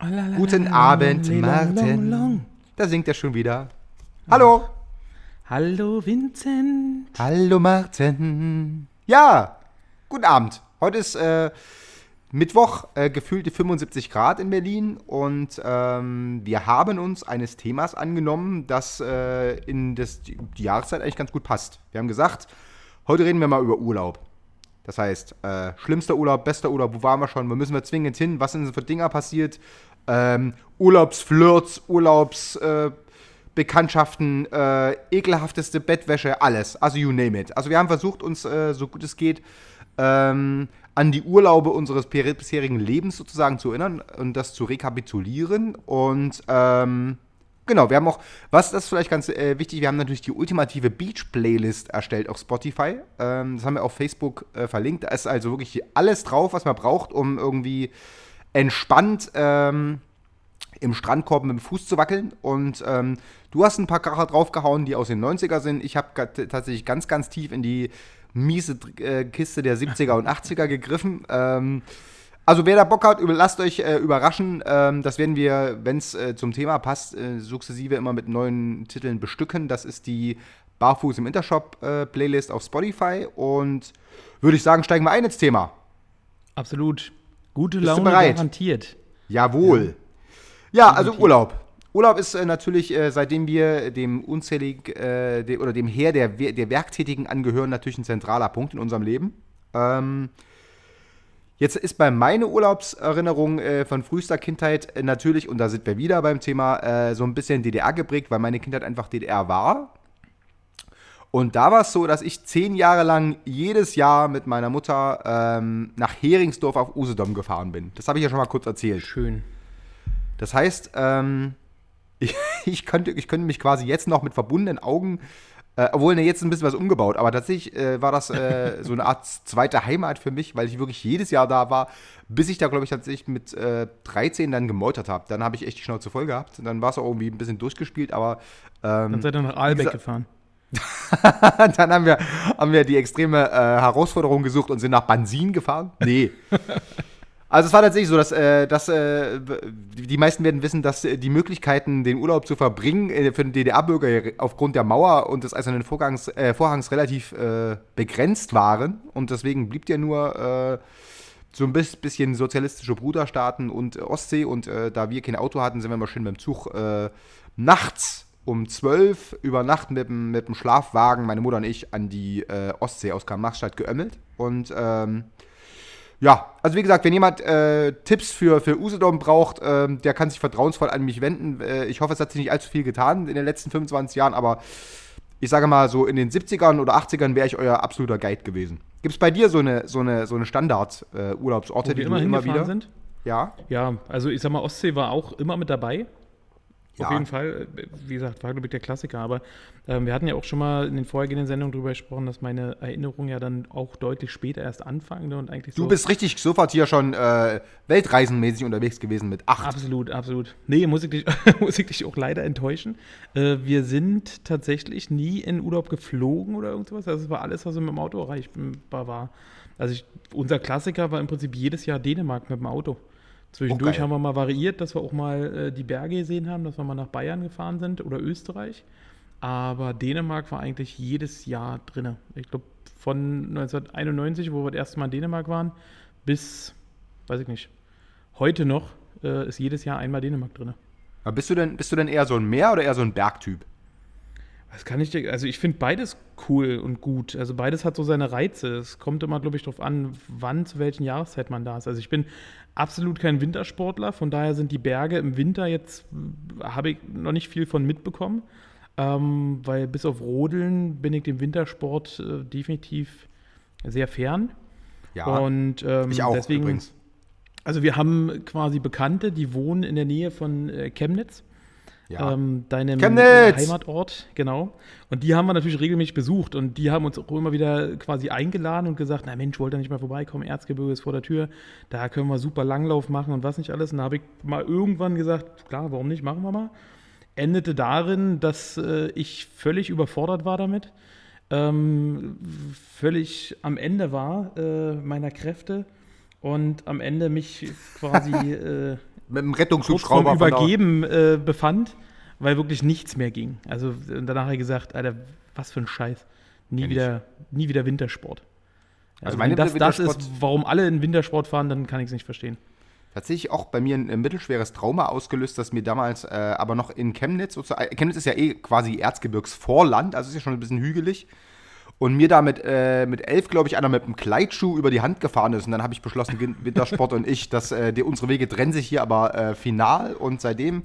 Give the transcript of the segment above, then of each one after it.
Guten Abend, Martin. Da singt er schon wieder. Hallo. Hallo Vincent. Hallo, Martin. Ja, guten Abend. Heute ist äh, Mittwoch, äh, gefühlte 75 Grad in Berlin und ähm, wir haben uns eines Themas angenommen, das äh, in das, die Jahreszeit eigentlich ganz gut passt. Wir haben gesagt, heute reden wir mal über Urlaub. Das heißt, äh, schlimmster Urlaub, bester Urlaub, wo waren wir schon, wo müssen wir zwingend hin, was sind für Dinger passiert, ähm, Urlaubsflirts, Urlaubsbekanntschaften, äh, ekelhafteste Bettwäsche, alles. Also you name it. Also wir haben versucht, uns äh, so gut es geht ähm, an die Urlaube unseres bisherigen Lebens sozusagen zu erinnern und das zu rekapitulieren. Und ähm, genau, wir haben auch, was das ist vielleicht ganz äh, wichtig, wir haben natürlich die ultimative Beach-Playlist erstellt auf Spotify. Ähm, das haben wir auf Facebook äh, verlinkt. Da ist also wirklich alles drauf, was man braucht, um irgendwie entspannt ähm, im Strandkorb mit dem Fuß zu wackeln. Und ähm, du hast ein paar Kracher draufgehauen, die aus den 90er sind. Ich habe tatsächlich ganz, ganz tief in die miese äh, Kiste der 70er und 80er gegriffen. Ähm, also wer da Bock hat, lasst euch äh, überraschen. Ähm, das werden wir, wenn es äh, zum Thema passt, äh, sukzessive immer mit neuen Titeln bestücken. Das ist die Barfuß im Intershop äh, auf Spotify. Und würde ich sagen, steigen wir ein ins Thema. Absolut. Gute Laune garantiert. Jawohl. Ja, also Urlaub. Urlaub ist äh, natürlich, äh, seitdem wir dem unzählig äh, de, oder dem Heer der, der Werktätigen angehören, natürlich ein zentraler Punkt in unserem Leben. Ähm, jetzt ist bei meiner Urlaubserinnerung äh, von frühester Kindheit äh, natürlich, und da sind wir wieder beim Thema, äh, so ein bisschen DDR geprägt, weil meine Kindheit einfach DDR war. Und da war es so, dass ich zehn Jahre lang jedes Jahr mit meiner Mutter ähm, nach Heringsdorf auf Usedom gefahren bin. Das habe ich ja schon mal kurz erzählt. Schön. Das heißt, ähm, ich, ich, könnte, ich könnte mich quasi jetzt noch mit verbundenen Augen, äh, obwohl ne, jetzt ein bisschen was umgebaut, aber tatsächlich äh, war das äh, so eine Art zweite Heimat für mich, weil ich wirklich jedes Jahr da war, bis ich da, glaube ich, tatsächlich mit äh, 13 dann gemeutert habe. Dann habe ich echt die Schnauze voll gehabt. Und dann war es auch irgendwie ein bisschen durchgespielt, aber ähm, Dann seid ihr nach gesagt- gefahren. dann haben wir, haben wir die extreme äh, Herausforderung gesucht und sind nach Bansin gefahren. Nee. Also es war tatsächlich so, dass, äh, dass äh, die meisten werden wissen, dass äh, die Möglichkeiten, den Urlaub zu verbringen, äh, für den DDR-Bürger aufgrund der Mauer und des eisernen Vorgangs, äh, Vorhangs relativ äh, begrenzt waren. Und deswegen blieb ja nur so ein bis- bisschen sozialistische Bruderstaaten und Ostsee. Und da wir kein Auto hatten, sind wir mal schön mit dem Zug nachts um 12 über Nacht mit dem, mit dem Schlafwagen, meine Mutter und ich, an die äh, Ostsee aus Karl-Marx-Stadt geömmelt. Und ähm, ja, also wie gesagt, wenn jemand äh, Tipps für, für Usedom braucht, ähm, der kann sich vertrauensvoll an mich wenden. Äh, ich hoffe, es hat sich nicht allzu viel getan in den letzten 25 Jahren, aber ich sage mal, so in den 70ern oder 80ern wäre ich euer absoluter Guide gewesen. Gibt es bei dir so eine, so eine, so eine Standard-Urlaubsorte, wir die immer immer wieder. sind. Ja. Ja, also ich sag mal, Ostsee war auch immer mit dabei. Auf Ja. jeden Fall. Wie gesagt, war, glaube ich, der Klassiker. Aber ähm, wir hatten ja auch schon mal in den vorhergehenden Sendungen darüber gesprochen, dass meine Erinnerungen ja dann auch deutlich später erst anfangen ne, und eigentlich so. Du bist richtig sofort hier schon äh, weltreisenmäßig unterwegs gewesen mit acht. Absolut, absolut. Nee, muss ich dich, muss ich dich auch leider enttäuschen. Äh, wir sind tatsächlich nie in Urlaub geflogen oder irgendwas. Also es war alles, was mit dem Auto erreichbar war. Also ich, unser Klassiker war im Prinzip jedes Jahr Dänemark mit dem Auto. Zwischendurch geil. haben wir mal variiert, dass wir auch mal äh, die Berge gesehen haben, dass wir mal nach Bayern gefahren sind oder Österreich. Aber Dänemark war eigentlich jedes Jahr drin. Ich glaube, von 1991, wo wir das erste Mal in Dänemark waren, bis, weiß ich nicht, heute noch äh, ist jedes Jahr einmal Dänemark drin. Aber bist du denn, bist du denn eher so ein Meer- oder eher so ein Bergtyp? Was kann ich dir, also ich finde beides cool und gut. Also beides hat so seine Reize. Es kommt immer, glaube ich, darauf an, wann, zu welchen Jahreszeit man da ist. Also ich bin absolut kein Wintersportler, von daher sind die Berge im Winter jetzt, äh, habe ich noch nicht viel von mitbekommen. Ähm, weil bis auf Rodeln bin ich dem Wintersport äh, definitiv sehr fern. Ja. Und ähm, ich auch deswegen, übrigens. Also wir haben quasi Bekannte, die wohnen in der Nähe von äh, Chemnitz. Ja. ähm, deinem Chemnitz! Heimatort, genau. Und die haben wir natürlich regelmäßig besucht und die haben uns auch immer wieder quasi eingeladen und gesagt, na Mensch, wollt ihr nicht mal vorbeikommen, Erzgebirge ist vor der Tür, da können wir super Langlauf machen und was nicht alles. Und da habe ich mal irgendwann gesagt, klar, warum nicht, machen wir mal. Endete darin, dass äh, ich völlig überfordert war damit, ähm, völlig am Ende war äh, meiner Kräfte und am Ende mich quasi äh, Mit dem Rettungshubschrauber Übergeben äh, befand, weil wirklich nichts mehr ging. Also danach habe ich gesagt, Alter, was für ein Scheiß. Nie, wieder, nie wieder Wintersport. Also wenn meine das, das ist, warum alle in Wintersport fahren, dann kann ich es nicht verstehen. tatsächlich auch bei mir ein, ein mittelschweres Trauma ausgelöst, das mir damals, äh, aber noch in Chemnitz, sozusagen, Chemnitz ist ja eh quasi Erzgebirgsvorland, also ist ja schon ein bisschen hügelig. Und mir da mit, äh, mit elf, glaube ich, einer mit einem Kleitschuh über die Hand gefahren ist. Und dann habe ich beschlossen, Win- Wintersport und ich, dass äh, die, unsere Wege trennen sich hier aber äh, final. Und seitdem,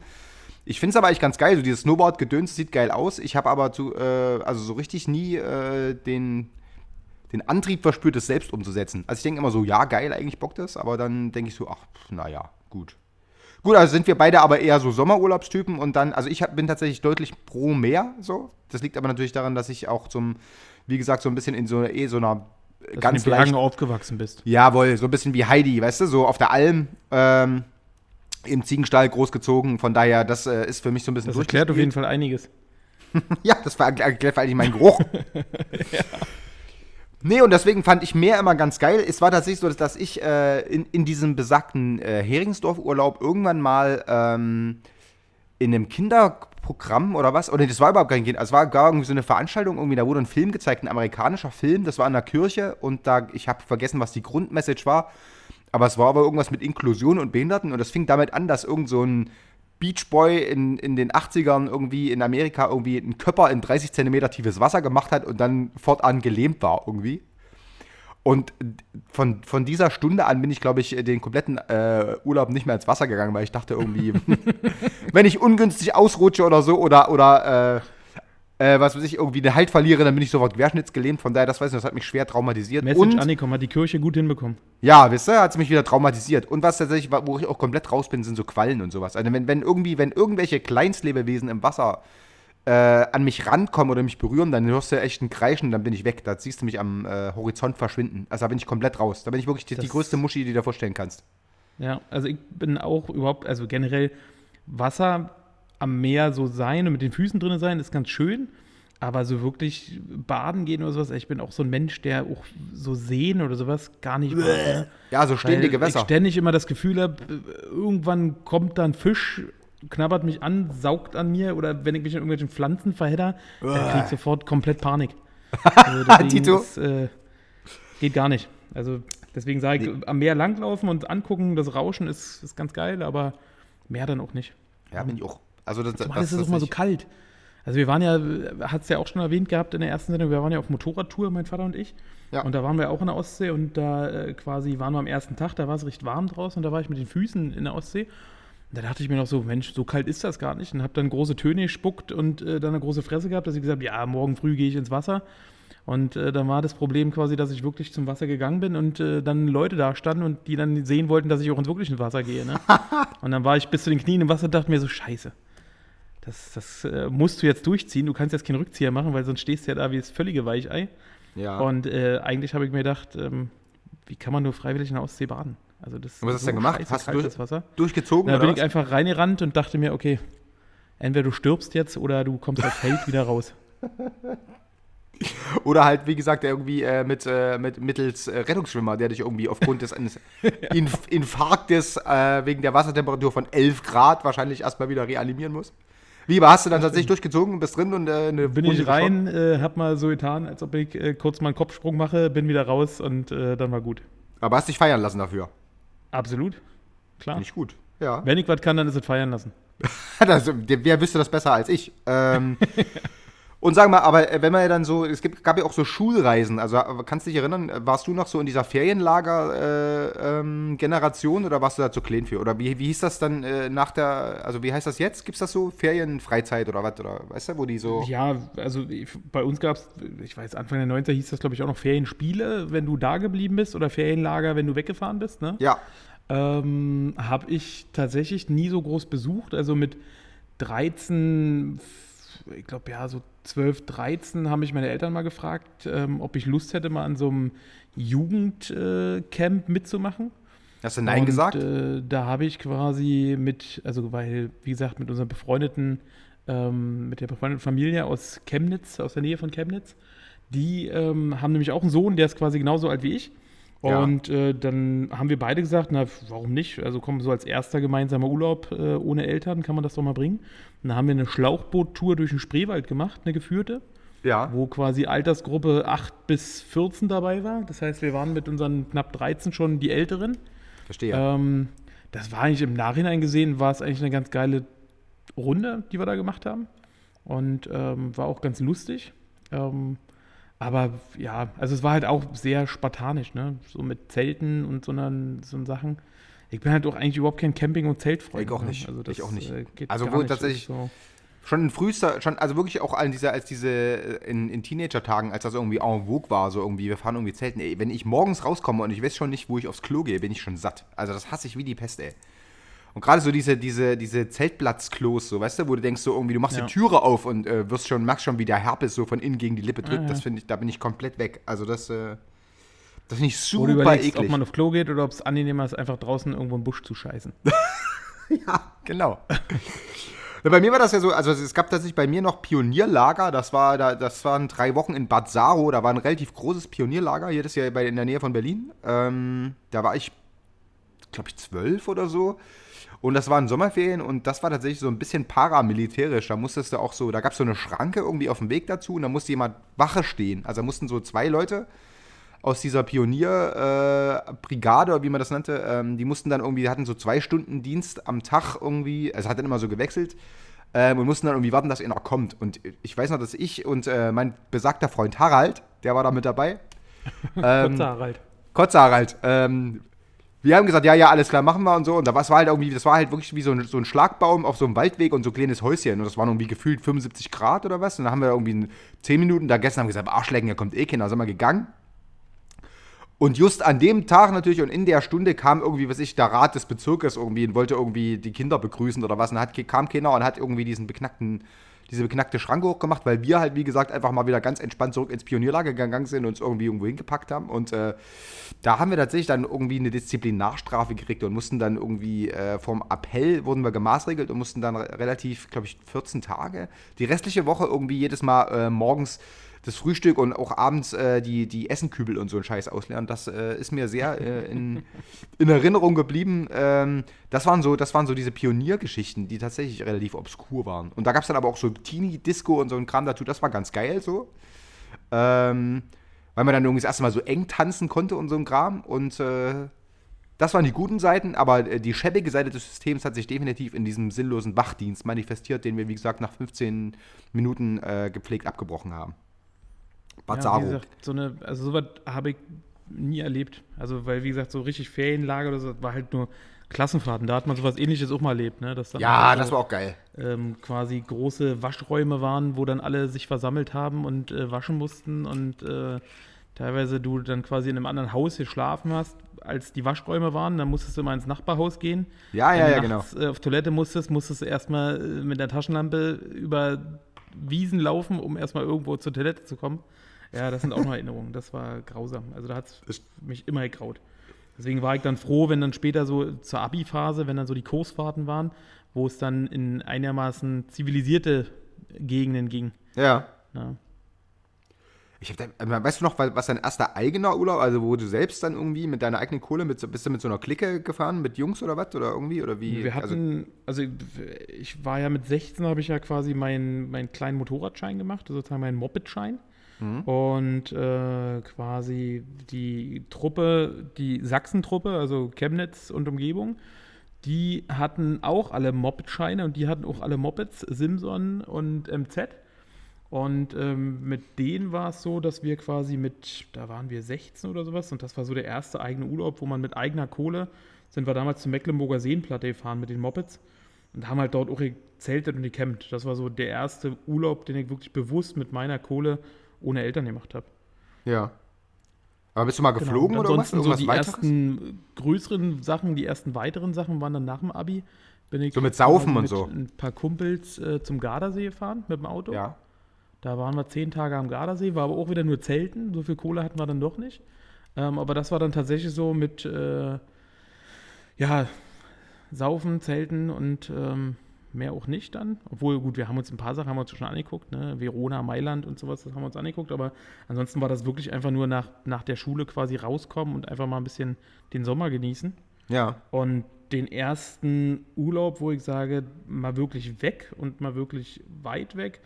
ich finde es aber eigentlich ganz geil, so dieses Snowboard-Gedöns sieht geil aus. Ich habe aber zu, äh, also so richtig nie äh, den, den Antrieb verspürt, es selbst umzusetzen. Also ich denke immer so, ja, geil, eigentlich bockt das, aber dann denke ich so, ach, naja, gut. Gut, also sind wir beide aber eher so Sommerurlaubstypen und dann, also ich hab, bin tatsächlich deutlich pro Meer, so. Das liegt aber natürlich daran, dass ich auch zum, wie gesagt, so ein bisschen in so, einer- eh so einer Dass ganz du leicht, aufgewachsen bist. jawohl, so ein bisschen wie Heidi, weißt du, so auf der Alm, ähm, im Ziegenstall großgezogen, von daher, das äh, ist für mich so ein bisschen Das erklärt auf jeden Fall einiges. Ja, das war erklärt vor allem meinen Geruch. Nee, und deswegen fand ich Meer immer ganz geil. Es war tatsächlich so, dass, ich äh, in, in diesem besagten äh, Heringsdorf-Urlaub irgendwann mal ähm, in einem Kinderprogramm oder was, oder das war überhaupt kein Kind, also es war gar irgendwie so eine Veranstaltung, irgendwie, da wurde ein Film gezeigt, ein amerikanischer Film, das war in der Kirche und da, ich habe vergessen, was die Grundmessage war, aber es war aber irgendwas mit Inklusion und Behinderten und das fing damit an, dass irgend so ein Beach Boy in, in den 80ern irgendwie in Amerika irgendwie einen Körper in 30 Zentimeter tiefes Wasser gemacht hat und dann fortan gelähmt war irgendwie. Und von, von dieser Stunde an bin ich, glaube ich, den kompletten äh, Urlaub nicht mehr ins Wasser gegangen, weil ich dachte irgendwie, wenn ich ungünstig ausrutsche oder so oder, oder äh, äh, was weiß ich, irgendwie den Halt verliere, dann bin ich sofort querschnittsgelähmt. Von daher, das weiß ich, nicht, das hat mich schwer traumatisiert. Message und, angekommen, hat die Kirche gut hinbekommen. ja, wisst ihr, hat es mich wieder traumatisiert. Und was tatsächlich, wo ich auch komplett raus bin, sind so Quallen und sowas. Also wenn, wenn irgendwie, wenn irgendwelche Kleinstlebewesen im Wasser äh, an mich rankommen oder mich berühren, dann hörst du echt ein Kreischen, dann bin ich weg. Da siehst du mich am äh, Horizont verschwinden. Also da bin ich komplett raus. Da bin ich wirklich die, die größte Muschi, die du dir vorstellen kannst. Ja, also ich bin auch überhaupt, also generell Wasser am Meer so sein und mit den Füßen drin sein, ist ganz schön. Aber so wirklich baden gehen oder sowas, ich bin auch so ein Mensch, der auch so sehen oder sowas gar nicht ne? Ja, so stehende Weil Gewässer. Ich ständig immer das Gefühl habe, irgendwann kommt da ein Fisch, knabbert mich an, saugt an mir oder wenn ich mich in irgendwelchen Pflanzen verhedder, dann krieg ich sofort komplett Panik. Also Tito. ist, äh, geht gar nicht. Also deswegen sage ich, am Meer langlaufen und angucken, das Rauschen ist, ist ganz geil, aber mehr dann auch nicht. Ja, bin ich auch. Also das, Zumal ist es auch mal so kalt. Also wir waren ja, hat es ja auch schon erwähnt gehabt in der ersten Sendung, wir waren ja auf Motorradtour, mein Vater und ich. Ja. Und da waren wir auch in der Ostsee und da äh, quasi waren wir am ersten Tag, da war es recht warm draußen und da war ich mit den Füßen in der Ostsee. Da dachte ich mir noch so, Mensch, so kalt ist das gar nicht. Und habe dann große Töne gespuckt und äh, dann eine große Fresse gehabt, dass ich gesagt habe, ja, morgen früh gehe ich ins Wasser. Und äh, dann war das Problem quasi, dass ich wirklich zum Wasser gegangen bin und äh, dann Leute da standen und die dann sehen wollten, dass ich auch ins wirkliche Wasser gehe. Ne? und dann war ich bis zu den Knien im Wasser und dachte mir so, scheiße. Das, das äh, musst du jetzt durchziehen. Du kannst jetzt keinen Rückzieher machen, weil sonst stehst du ja da wie das völlige Weichei. Ja. Und äh, eigentlich habe ich mir gedacht, ähm, wie kann man nur freiwillig in der Ostsee baden? Also das Und was hast du denn gemacht? Hast du durch-. Durchgezogen Da bin oder ich einfach reingerannt und dachte mir, okay, entweder du stirbst jetzt oder du kommst als Held wieder raus. was? Oder halt, wie gesagt, irgendwie äh, mit, äh, mit mittels äh, Rettungsschwimmer, der dich irgendwie aufgrund des eines Inf Infarktes äh, wegen der Wassertemperatur von 11 Grad wahrscheinlich erstmal wieder reanimieren muss. Wie, aber hast du dann tatsächlich durchgezogen, bist drin und äh, eine Bin Runde ich rein, äh, hab mal so getan, als ob ich kurz mal einen Kopfsprung mache, bin wieder raus und dann war gut. Aber hast dich feiern lassen dafür. Absolut. Klar. Nicht gut. Ja. Wenn ich was kann, dann ist es feiern lassen. Der- wer wüsste das besser als ich? Ähm, und sag mal, aber äh, wenn man ja dann so, es gibt, gab ja auch so Schulreisen, also äh, kannst du dich erinnern, äh, warst du noch so in dieser Ferienlager-Generation oder warst du da zu klein für? Oder wie, wie hieß das dann äh, nach der, also wie heißt das jetzt? Gibt es das so? Ferienfreizeit oder was? Oder weißt du, wo die so. Ja, also ich- bei uns gab es, ich weiß, Anfang der 90er hieß das, glaube ich, auch noch Ferienspiele, wenn du da geblieben bist oder Ferienlager, wenn du weggefahren bist. Ne? Ja, ähm, habe ich tatsächlich nie so groß besucht. Also mit 13, ich glaube ja, so 12, 13 haben mich meine Eltern mal gefragt, ähm, ob ich Lust hätte, mal an so einem Jugendcamp mitzumachen. Hast du Nein und, gesagt? Äh, da habe ich quasi mit, also weil, wie gesagt, mit unserer befreundeten, ähm, mit der befreundeten Familie aus Chemnitz, aus der Nähe von Chemnitz, die ähm, haben nämlich auch einen Sohn, der ist quasi genauso alt wie ich. Ja. Und äh, dann haben wir beide gesagt, na, warum nicht? Also komm, so als erster gemeinsamer Urlaub äh, ohne Eltern kann man das doch mal bringen. Und dann haben wir eine Schlauchboot-Tour durch den Spreewald gemacht, eine geführte ja. wo quasi Altersgruppe 8 bis 14 dabei war. Das heißt, wir waren mit unseren knapp 13 schon die Älteren. Verstehe. Ähm, das war eigentlich im Nachhinein gesehen, war es eigentlich eine ganz geile Runde, die wir da gemacht haben. Und ähm, war auch ganz lustig. Ähm, aber ja, also es war halt auch sehr spartanisch, ne? So mit Zelten und so, einer, so Sachen. Ich bin halt auch eigentlich überhaupt kein Camping- und Zeltfreund. Ich auch ne? nicht. Also das, Ich auch nicht. äh, Also wo nicht. tatsächlich- So. Schon in frühester, schon, also wirklich auch an dieser, als diese, äh, in, in Teenager-Tagen, als das irgendwie en vogue war, so irgendwie, wir fahren irgendwie zelten, ey, wenn ich morgens rauskomme und ich weiß schon nicht, wo ich aufs Klo gehe, bin ich schon satt. Also das hasse ich wie die Pest, ey. Und gerade so diese, diese, diese Zeltplatzklos, so, weißt du, wo du denkst, so irgendwie, du machst Ja. die Türe auf und äh, wirst schon, merkst schon, wie der Herpes so von innen gegen die Lippe drückt. Ah, ja. Das finde ich, da bin ich komplett weg. Also das, äh, das finde ich super überlegst, eklig. ob man auf Klo geht oder ob es angenehmer ist, einfach draußen irgendwo im Busch zu scheißen. Ja, genau. Bei mir war das ja so, also es gab tatsächlich bei mir noch Pionierlager, das war, da, das waren drei Wochen in Bad Saro, da war ein relativ großes Pionierlager, hier das ja in der Nähe von Berlin. Ähm, da war ich, glaube ich, zwölf oder so. Und das waren Sommerferien und das war tatsächlich so ein bisschen paramilitärisch. Da musstest du auch so, da gab es so eine Schranke irgendwie auf dem Weg dazu und da musste jemand Wache stehen. Also da mussten so zwei Leute aus dieser Pionierbrigade, äh, wie man das nannte, ähm, die mussten dann irgendwie, die hatten so zwei Stunden Dienst am Tag irgendwie, also hat dann immer so gewechselt ähm, und mussten dann irgendwie warten, dass er noch kommt. Und ich weiß noch, dass ich und äh, mein besagter Freund Harald, der war da mit dabei, ähm, Kurzer Harald. Kotze Harald, ähm, wir haben gesagt, ja, ja, alles klar, machen wir und so. Und da war halt irgendwie, das war halt wirklich wie so ein, so ein Schlagbaum auf so einem Waldweg und so ein kleines Häuschen. Und das waren irgendwie gefühlt 75 Grad oder was. Und dann haben wir irgendwie 10 Minuten da und haben gesagt, Arschlecken, hier kommt eh keiner. Sind wir gegangen. Und just an dem Tag natürlich und in der Stunde kam irgendwie, was ich, der Rat des Bezirkes irgendwie und wollte irgendwie die Kinder begrüßen oder was. Und hat, kam keiner und hat irgendwie diesen beknackten, diese beknackte Schranke hochgemacht, weil wir halt, wie gesagt, einfach mal wieder ganz entspannt zurück ins Pionierlager gegangen sind und uns irgendwie irgendwo hingepackt haben. Und äh, da haben wir tatsächlich dann irgendwie eine Disziplinarstrafe gekriegt und mussten dann irgendwie äh, vom Appell wurden wir gemaßregelt und mussten dann re- relativ, glaube ich, 14 Tage, die restliche Woche irgendwie jedes Mal äh, morgens das Frühstück und auch abends äh, die, die Essenkübel und so einen Scheiß auslernen. Das äh, ist mir sehr äh, in, in Erinnerung geblieben. Ähm, das, waren so, das waren so diese Pioniergeschichten, die tatsächlich relativ obskur waren. Und da gab es dann aber auch so Teenie-Disco und so ein Kram dazu. Das war ganz geil so. Ähm, weil man dann irgendwie das erste Mal so eng tanzen konnte und so ein Kram. Und äh, das waren die guten Seiten, aber äh, die schäbige Seite des Systems hat sich definitiv in diesem sinnlosen Wachdienst manifestiert, den wir, wie gesagt, nach 15 Minuten äh, gepflegt abgebrochen haben. Bad Ja, wie gesagt, so eine, also sowas habe ich nie erlebt. Also, weil, wie gesagt, so richtig Ferienlager oder so, war halt nur Klassenfahrten. Da hat man sowas ähnliches auch mal erlebt, ne? Dass ja, einfach das war auch geil. ähm, quasi große Waschräume waren, wo dann alle sich versammelt haben und äh, waschen mussten und äh, teilweise du dann quasi in einem anderen Haus geschlafen hast, als die Waschräume waren. Dann musstest du mal ins Nachbarhaus gehen. Ja, ja, ja, genau. äh, auf Toilette musstest, musstest du erstmal äh, mit der Taschenlampe über Wiesen laufen, um erstmal irgendwo zur Toilette zu kommen. Ja, das sind auch noch Erinnerungen. Das war grausam. Also da hat es mich immer gegraut. Deswegen war ich dann froh, wenn dann später so zur Abi-Phase, wenn dann so die Kursfahrten waren, wo es dann in einigermaßen zivilisierte Gegenden ging. Ja. Ja. Ich hab da, äh, weißt du noch, was dein erster eigener Urlaub, also wo du selbst dann irgendwie mit deiner eigenen Kohle, mit, bist du mit so einer Clique gefahren, mit Jungs oder was? Oder irgendwie? Oder wie? Wir hatten, also, ich war ja mit 16, habe ich ja quasi meinen, meinen kleinen Motorradschein gemacht, sozusagen meinen Mopedschein. Und äh, quasi die Truppe, die Sachsentruppe, also Chemnitz und Umgebung, die hatten auch alle Mopedscheine und die hatten auch alle Mopeds, Simson und MZ. Und ähm, mit denen war es so, dass wir quasi mit, da waren wir 16 oder sowas, und das war so der erste eigene Urlaub, wo man mit eigener Kohle, sind wir damals zur Mecklenburger Seenplatte gefahren mit den Mopeds und haben halt dort auch gezeltet und gecampt. Das war so der erste Urlaub, den ich wirklich bewusst mit meiner Kohle ohne Eltern gemacht habe. Ja. Aber bist du mal Genau. geflogen Und oder ansonsten so Irgendwas die weiteres? ersten größeren Sachen, die ersten weiteren Sachen waren dann nach dem Abi. Bin ich So mit Saufen quasi und mit so. ein paar Kumpels äh, zum Gardasee gefahren mit dem Auto. Ja. Da waren wir zehn Tage am Gardasee, war aber auch wieder nur Zelten. So viel Kohle hatten wir dann doch nicht. Ähm, aber das war dann tatsächlich so mit, äh, ja, Saufen, Zelten und ähm, mehr auch nicht dann. Obwohl, gut, wir haben uns ein paar Sachen haben wir uns schon angeguckt, ne? Verona, Mailand und sowas, das haben wir uns angeguckt. Aber ansonsten war das wirklich einfach nur nach, nach der Schule quasi rauskommen und einfach mal ein bisschen den Sommer genießen. Ja. Und den ersten Urlaub, wo ich sage, mal wirklich weg und mal wirklich weit weg,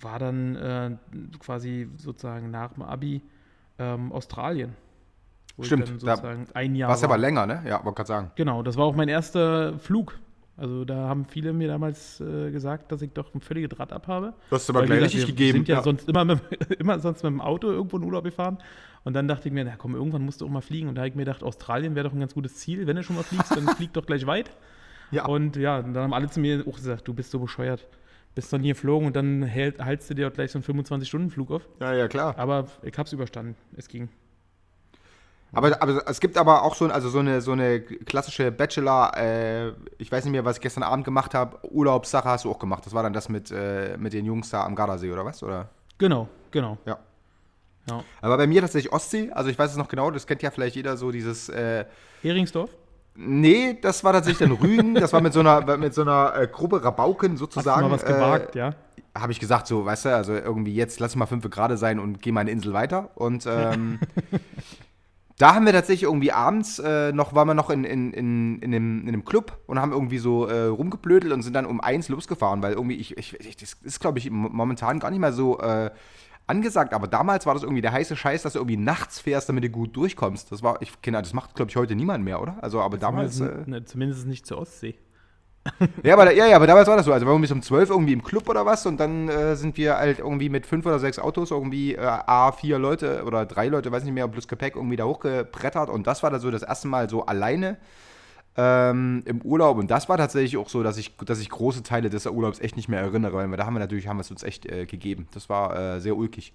war dann äh, quasi sozusagen nach dem Abi ähm, Australien. Wo Stimmt, ich dann da sozusagen ein Jahr war. aber länger, ne? Ja, wollte gerade sagen. Genau, das war auch mein erster Flug. Also da haben viele mir damals äh, gesagt, dass ich doch ein völliges Rad abhabe. Du hast aber Weil, wie gleich richtig wir gegeben. sind ja, ja. sonst immer, mit, immer sonst mit dem Auto irgendwo in Urlaub gefahren. Und dann dachte ich mir, na komm, irgendwann musst du auch mal fliegen. Und da habe ich mir gedacht, Australien wäre doch ein ganz gutes Ziel. Wenn du schon mal fliegst, dann flieg doch gleich weit. Ja. Und ja, und dann haben alle zu mir auch gesagt, du bist so bescheuert. Bist noch nie geflogen und dann hält, haltst du dir gleich so einen 25-Stunden-Flug auf. ja, ja, klar. Aber ich hab's überstanden. Es ging. Aber, aber es gibt aber auch so, also so, eine, so eine klassische Bachelor, äh, ich weiß nicht mehr, was ich gestern Abend gemacht habe, Urlaubssache hast du auch gemacht. Das war dann das mit, äh, mit den Jungs da am Gardasee, oder was? Oder? Genau, genau. Ja. Ja. Aber bei mir tatsächlich Ostsee, also ich weiß es noch genau, das kennt ja vielleicht jeder so dieses, äh, Heringsdorf? nee, das war tatsächlich dann Rügen, das war mit so einer, mit so einer äh, Gruppe Rabauken Hast du sozusagen. mal was gewagt, ja? habe ich gesagt, so, weißt du, also irgendwie jetzt lass mal fünf gerade sein und gehe mal eine Insel weiter. Und ähm, da haben wir tatsächlich irgendwie abends äh, noch, waren wir noch in, in, in, in, einem, in einem Club und haben irgendwie so äh, rumgeblödelt und sind dann um eins losgefahren, weil irgendwie, ich, ich, ich das ist, glaube ich, mo- momentan gar nicht mehr so äh, angesagt, aber damals war das irgendwie der heiße Scheiß, dass du irgendwie nachts fährst, damit du gut durchkommst. Das war, ich kenne, das macht, glaube ich, heute niemand mehr, oder? Also, aber damals. Äh, ne, zumindest nicht zur Ostsee. ja, aber, ja, ja, aber damals war das so. Also wir waren bis um 12 irgendwie im Club oder was und dann äh, sind wir halt irgendwie mit fünf oder sechs Autos irgendwie äh, A, vier Leute oder drei Leute, weiß nicht mehr, plus Gepäck irgendwie da hochgebrettert und das war dann so das erste Mal so alleine ähm, im Urlaub und das war tatsächlich auch so, dass ich, dass ich große Teile des Urlaubs echt nicht mehr erinnere, weil da haben wir natürlich, haben wir es uns echt äh, gegeben. Das war äh, sehr ulkig.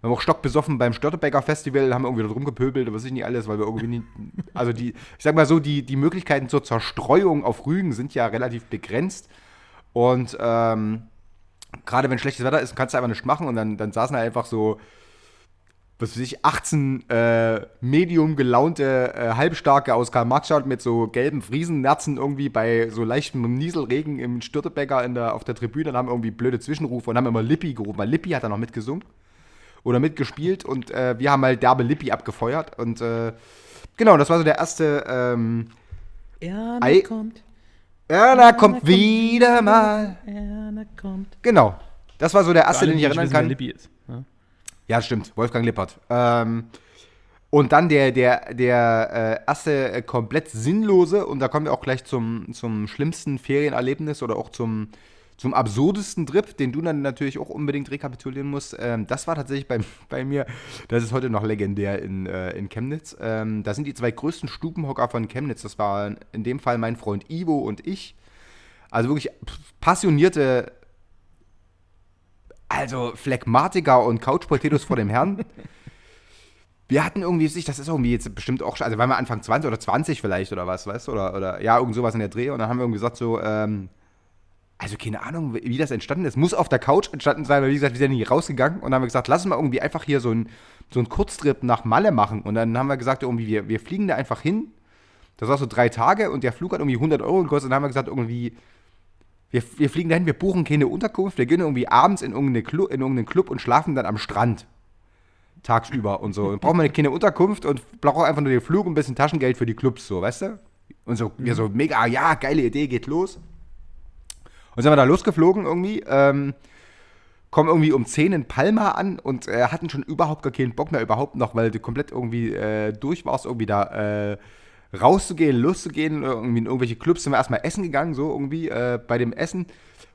Wir haben auch stockbesoffen beim Störtebecker Festival, haben irgendwie da rumgepöbelt, was ich nicht alles, weil wir irgendwie nicht, also die, ich sag mal so, die, die Möglichkeiten zur Zerstreuung auf Rügen sind ja relativ begrenzt. Und ähm, gerade wenn schlechtes Wetter ist, kannst du einfach nichts machen und dann, dann saßen da einfach so, was weiß ich, 18 äh, medium gelaunte äh, Halbstarke aus Karl-Marx-Stadt mit so gelben Friesennerzen irgendwie bei so leichtem Nieselregen im Störtebecker in der, auf der Tribüne. Und haben irgendwie blöde Zwischenrufe und haben immer Lippi gerufen, weil Lippi hat da noch mitgesungen oder mitgespielt und äh, wir haben halt derbe Lippi abgefeuert und äh, genau, das war so der erste ähm, Erna Ei. kommt, Erna kommt wieder mal. Erna kommt. Genau. Das war so der erste, alle, den ich erinnern wissen, kann. Lippi ist. Ja. Ja, stimmt. Wolfgang Lippert. Ähm, und dann der, der, der äh, erste äh, komplett sinnlose, und da kommen wir auch gleich zum, zum schlimmsten Ferienerlebnis oder auch zum, zum absurdesten Trip, den du dann natürlich auch unbedingt rekapitulieren musst. Ähm, das war tatsächlich bei, bei mir, das ist heute noch legendär in, äh, in Chemnitz. Ähm, da sind die zwei größten Stubenhocker von Chemnitz. Das waren in dem Fall mein Freund Ivo und ich. Also wirklich passionierte also Phlegmatiker und Couch-Potatoes vor dem Herrn. Wir hatten irgendwie, sich, das ist irgendwie jetzt bestimmt auch, also waren wir Anfang 20 oder 20 vielleicht oder was, weißt du, oder, oder ja, irgend sowas in der Dreh und dann haben wir irgendwie gesagt so, ähm, also keine Ahnung, wie das entstanden ist. Muss auf der Couch entstanden sein, weil wie gesagt, wir sind nicht rausgegangen und dann haben wir gesagt, lass uns mal irgendwie einfach hier so einen so Kurztrip nach Malle machen und dann haben wir gesagt, irgendwie, wir, wir fliegen da einfach hin. Das war so drei Tage und der Flug hat irgendwie 100 Euro gekostet und dann haben wir gesagt, irgendwie, wir, wir fliegen dahin, wir buchen keine Unterkunft, wir gehen irgendwie abends in irgendeinen Club, in irgendeinen Club und schlafen dann am Strand. Tagsüber und so. Dann brauchen wir keine Unterkunft und brauchen einfach nur den Flug und ein bisschen Taschengeld für die Clubs, so, weißt du? Und so, wir so mega, ja, geile Idee, geht los. Und sind wir da losgeflogen irgendwie, ähm, kommen irgendwie um 10 in Palma an und äh, hatten schon überhaupt gar keinen Bock mehr überhaupt noch, weil du komplett irgendwie äh, durch warst, irgendwie da äh, rauszugehen, loszugehen, irgendwie in irgendwelche Clubs sind wir erstmal essen gegangen, so irgendwie. Äh, bei dem Essen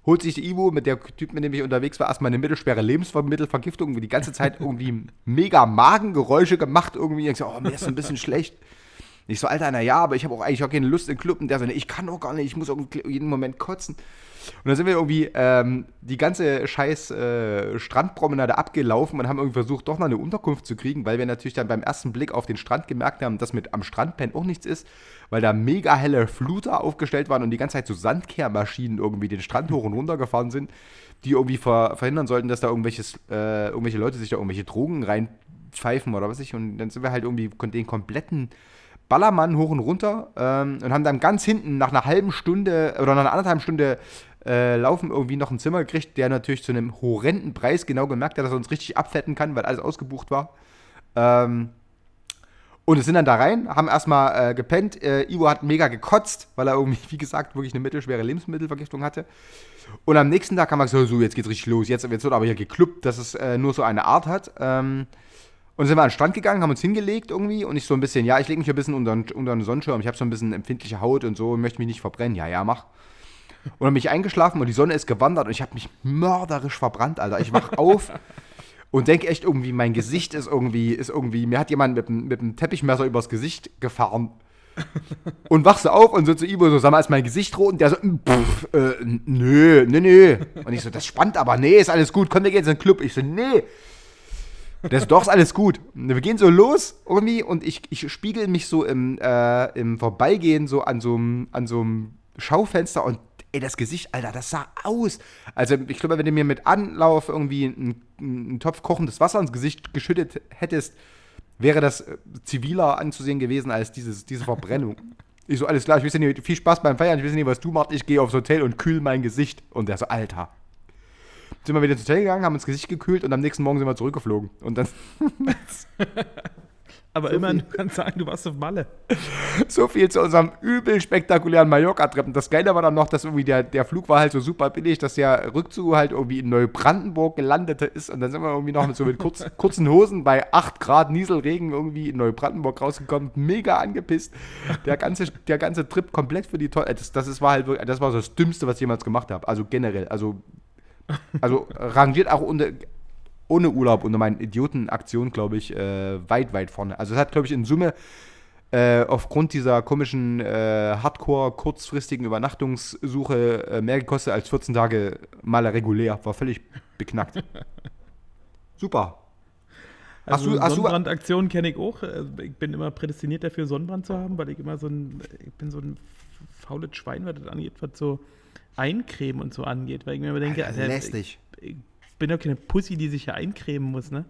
holt sich der Ivo mit der Typ, mit dem ich unterwegs war, erstmal eine mittelschwere Lebensmittelvergiftung, die ganze Zeit irgendwie mega Magengeräusche gemacht, irgendwie. Ich so, oh, mir ist ein bisschen schlecht. Ich so, Alter, na ja, aber ich habe auch eigentlich auch keine Lust in Club. Und der so, nee, ich kann auch gar nicht, ich muss auch jeden Moment kotzen. Und dann sind wir irgendwie ähm, die ganze scheiß äh, Strandpromenade abgelaufen und haben irgendwie versucht, doch noch eine Unterkunft zu kriegen, weil wir natürlich dann beim ersten Blick auf den Strand gemerkt haben, dass mit am Strandpen auch nichts ist, weil da mega helle Fluter aufgestellt waren und die ganze Zeit so Sandkehrmaschinen irgendwie den Strand hoch und runter gefahren sind, die irgendwie ver verhindern sollten, dass da irgendwelches, äh, irgendwelche Leute sich da irgendwelche Drogen reinpfeifen oder was ich. Und dann sind wir halt irgendwie den kompletten Ballermann hoch und runter ähm, und haben dann ganz hinten nach einer halben Stunde oder nach einer anderthalben Stunde äh, Laufen irgendwie noch ein Zimmer gekriegt, der natürlich zu einem horrenden Preis genau gemerkt hat, dass er uns richtig abfetten kann, weil alles ausgebucht war. Ähm, und wir sind dann da rein, haben erstmal äh, gepennt. Äh, Ivo hat mega gekotzt, weil er irgendwie, wie gesagt, wirklich eine mittelschwere Lebensmittelvergiftung hatte. Und am nächsten Tag haben wir gesagt, so, jetzt geht's richtig los. Jetzt, jetzt wird aber hier geklubbt, dass es äh, nur so eine Art hat. Ähm, und sind wir an den Strand gegangen, haben uns hingelegt irgendwie und ich so ein bisschen, ja, ich lege mich ein bisschen unter, unter einen Sonnenschirm. Ich habe so ein bisschen empfindliche Haut und so und möchte mich nicht verbrennen. Ja, ja, mach. Und dann bin ich eingeschlafen und die Sonne ist gewandert und ich habe mich mörderisch verbrannt, Alter. Ich wach auf und denke echt irgendwie, mein Gesicht ist irgendwie, ist irgendwie, mir hat jemand mit, mit einem Teppichmesser übers Gesicht gefahren. Und wachst auf und so zu Ivo so, sag mal, ist mein Gesicht rot? Und der so, pff, äh, nö, nö, nö. Und ich so, das spannt aber, nee, ist alles gut, komm, wir gehen jetzt in den Club. Ich so, nee. Das doch ist alles gut. Wir gehen so los irgendwie und ich, ich spiegel mich so im, äh, im Vorbeigehen so so an so einem Schaufenster und ey, das Gesicht, Alter, das sah aus. Also ich glaube, wenn du mir mit Anlauf irgendwie einen, einen Topf kochendes Wasser ins Gesicht geschüttet hättest, wäre das äh, ziviler anzusehen gewesen als dieses, diese Verbrennung. Ich so, alles klar, ich weiß nicht, viel Spaß beim Feiern, ich weiß nicht, was du machst, ich gehe aufs Hotel und kühl mein Gesicht. Und der so, Alter. Sind wir wieder ins Hotel gegangen, haben uns Gesicht gekühlt und am nächsten Morgen sind wir zurückgeflogen. Und dann Aber So immerhin, viel. du kannst sagen, du warst auf Malle. so viel zu unserem übel spektakulären Mallorca-Treppen. Das Geile war dann noch, dass irgendwie der, der Flug war halt so super billig, dass der Rückzug halt irgendwie in Neubrandenburg gelandet ist. Und dann sind wir irgendwie noch mit so mit kurz, kurzen Hosen bei 8 Grad Nieselregen irgendwie in Neubrandenburg rausgekommen. Mega angepisst. Der ganze, der ganze Trip komplett für die Tolle. Das, das, ist, war halt wirklich, das war so das Dümmste, was ich jemals gemacht habe. Also generell. Also, also rangiert auch unter, ohne Urlaub unter meinen Idiotenaktionen, glaube ich, äh, weit, weit vorne. Also es hat, glaube ich, in Summe äh, aufgrund dieser komischen äh, Hardcore kurzfristigen Übernachtungssuche äh, mehr gekostet als 14 Tage mal regulär. War völlig beknackt. Super. Hast Also du- hast du- Sonnenbrandaktionen kenne ich auch. Also Ich bin immer prädestiniert dafür, Sonnenbrand zu haben, weil ich immer so ein, ich bin so ein faules Schwein, was das angeht, was so Eincremen und so angeht. Weil ich mir immer denke, Alter, lästig. Ich, ich bin doch keine Pussy, die sich hier eincremen muss, ne?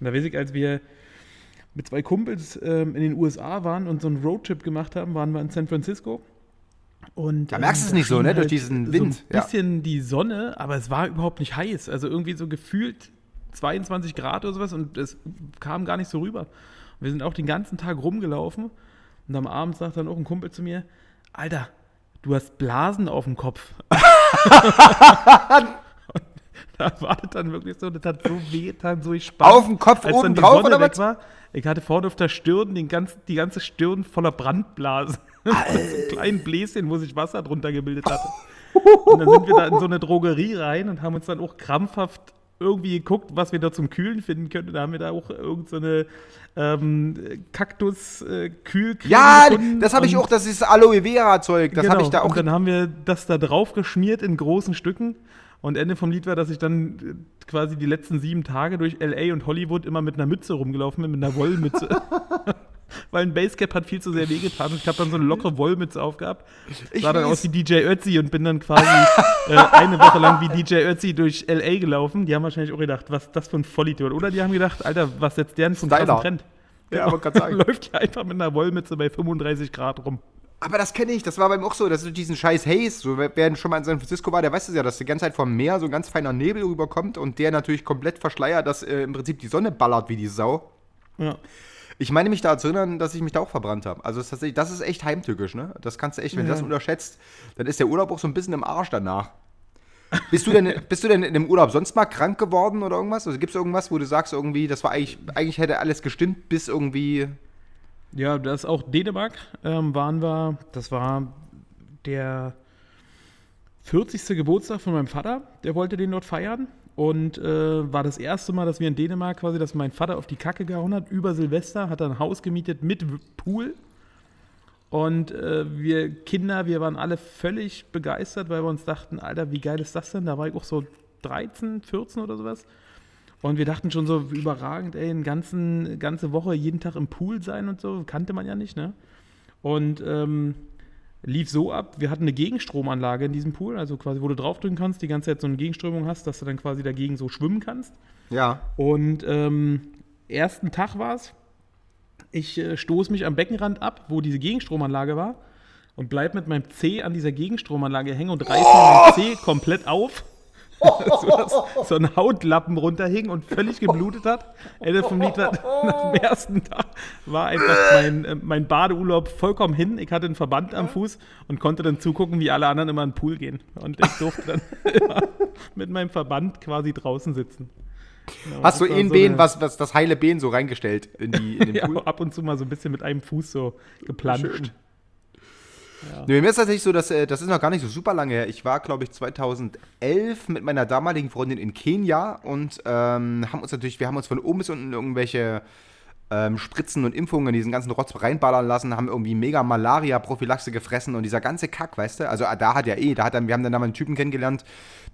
Und da weiß ich, als wir mit zwei Kumpels ähm, in den USA waren und so einen Roadtrip gemacht haben, waren wir in San Francisco. Und, Da merkst du es ähm, nicht so, ne, durch diesen Wind, So ja. ein bisschen die Sonne, aber es war überhaupt nicht heiß. Also irgendwie so gefühlt 22 Grad oder sowas und es kam gar nicht so rüber. Und wir sind auch den ganzen Tag rumgelaufen und am Abend sagt dann auch ein Kumpel zu mir, Alter, du hast Blasen auf dem Kopf. da war das dann wirklich so, das hat so weh, getan, so ich Spaß. Auf dem Kopf Als oben dann drauf Sonne oder was? war, ich hatte vorne auf der Stirn den ganz, die ganze Stirn voller Brandblasen. so einen kleinen Bläschen, wo sich Wasser drunter gebildet hatte. Und dann sind wir da in so eine Drogerie rein und haben uns dann auch krampfhaft irgendwie geguckt, was wir da zum Kühlen finden können. Da haben wir da auch irgend so eine ähm, Kaktus-Kühlcreme Ja, gefunden. das habe ich auch, das ist Aloe Vera-Zeug. Das genau, habe ich da auch. Und dann haben wir das da drauf geschmiert in großen Stücken. Und Ende vom Lied war, dass ich dann äh, quasi die letzten sieben Tage durch LA und Hollywood immer mit einer Mütze rumgelaufen bin, mit einer Wollmütze. Weil ein Basecap hat viel zu sehr wehgetan. Und ich habe dann so eine lockere Wollmütze aufgehabt. Ich sah dann weiß. aus wie DJ Ötzi und bin dann quasi äh, eine Woche lang wie DJ Ötzi durch LA gelaufen. Die haben wahrscheinlich auch gedacht, was ist das für ein Vollidiot. Oder die haben gedacht, Alter, was setzt der denn krassen Trend? Ja, wollte grad sagen. Läuft ja einfach mit einer Wollmütze bei 35 Grad rum. Aber das kenne ich, das war beim auch so, das ist diesen scheiß Haze. So, wer schon mal in San Francisco war, der weiß es ja, dass die ganze Zeit vom Meer so ein ganz feiner Nebel rüberkommt und der natürlich komplett verschleiert, dass äh, im Prinzip die Sonne ballert wie die Sau. Ja. Ich meine mich da zu erinnern, dass ich mich da auch verbrannt habe. Also das ist, das ist echt heimtückisch, ne? Das kannst du echt, wenn du Ja. das unterschätzt, dann ist der Urlaub auch so ein bisschen im Arsch danach. Bist du denn, bist du denn in dem Urlaub sonst mal krank geworden oder irgendwas? Also gibt es irgendwas, wo du sagst, irgendwie, das war eigentlich, eigentlich hätte alles gestimmt, bis irgendwie. Ja, das ist auch Dänemark. Ähm, waren wir, das war der 40. Geburtstag von meinem Vater. Der wollte den dort feiern. Und äh, war das erste Mal, dass wir in Dänemark quasi, dass mein Vater auf die Kacke gehauen hat, über Silvester, hat er ein Haus gemietet mit Pool. Und äh, wir Kinder, wir waren alle völlig begeistert, weil wir uns dachten, Alter, wie geil ist das denn? Da war ich auch so 13, 14 oder sowas. Und wir dachten schon so überragend, ey, eine ganzen, ganze Woche jeden Tag im Pool sein und so, kannte man ja nicht, ne? Und ähm, lief so ab, wir hatten eine Gegenstromanlage in diesem Pool, also quasi, wo du draufdrücken kannst, die ganze Zeit so eine Gegenströmung hast, dass du dann quasi dagegen so schwimmen kannst. Ja. Und ähm, ersten Tag war es, ich äh, stoße mich am Beckenrand ab, wo diese Gegenstromanlage war, und bleib mit meinem Zeh an dieser Gegenstromanlage hängen und reiß mir meinen Zeh komplett auf. so, dass so ein Hautlappen runterhing und völlig geblutet hat. Ende vom Lied hat, nach dem ersten Tag war einfach mein, äh, mein Badeurlaub vollkommen hin. Ich hatte einen Verband am Fuß und konnte dann zugucken, wie alle anderen immer in den Pool gehen. Und ich durfte dann immer mit meinem Verband quasi draußen sitzen. Genau, Hast du war in so Bein, was, was das heile Bein so reingestellt in, die, in den ja, Pool? ab und zu mal so ein bisschen mit einem Fuß so geplanscht. Nee, mir ist tatsächlich so, dass äh, das ist noch gar nicht so super lange her. Ich war, glaube ich, 2011 mit meiner damaligen Freundin in Kenia und ähm, haben uns natürlich, wir haben uns von oben bis unten irgendwelche ähm, Spritzen und Impfungen, diesen ganzen Rotz reinballern lassen, haben irgendwie mega Malaria-Prophylaxe gefressen und dieser ganze Kack, weißt du? Also äh, da hat ja eh, da hat dann, wir haben dann da mal einen Typen kennengelernt,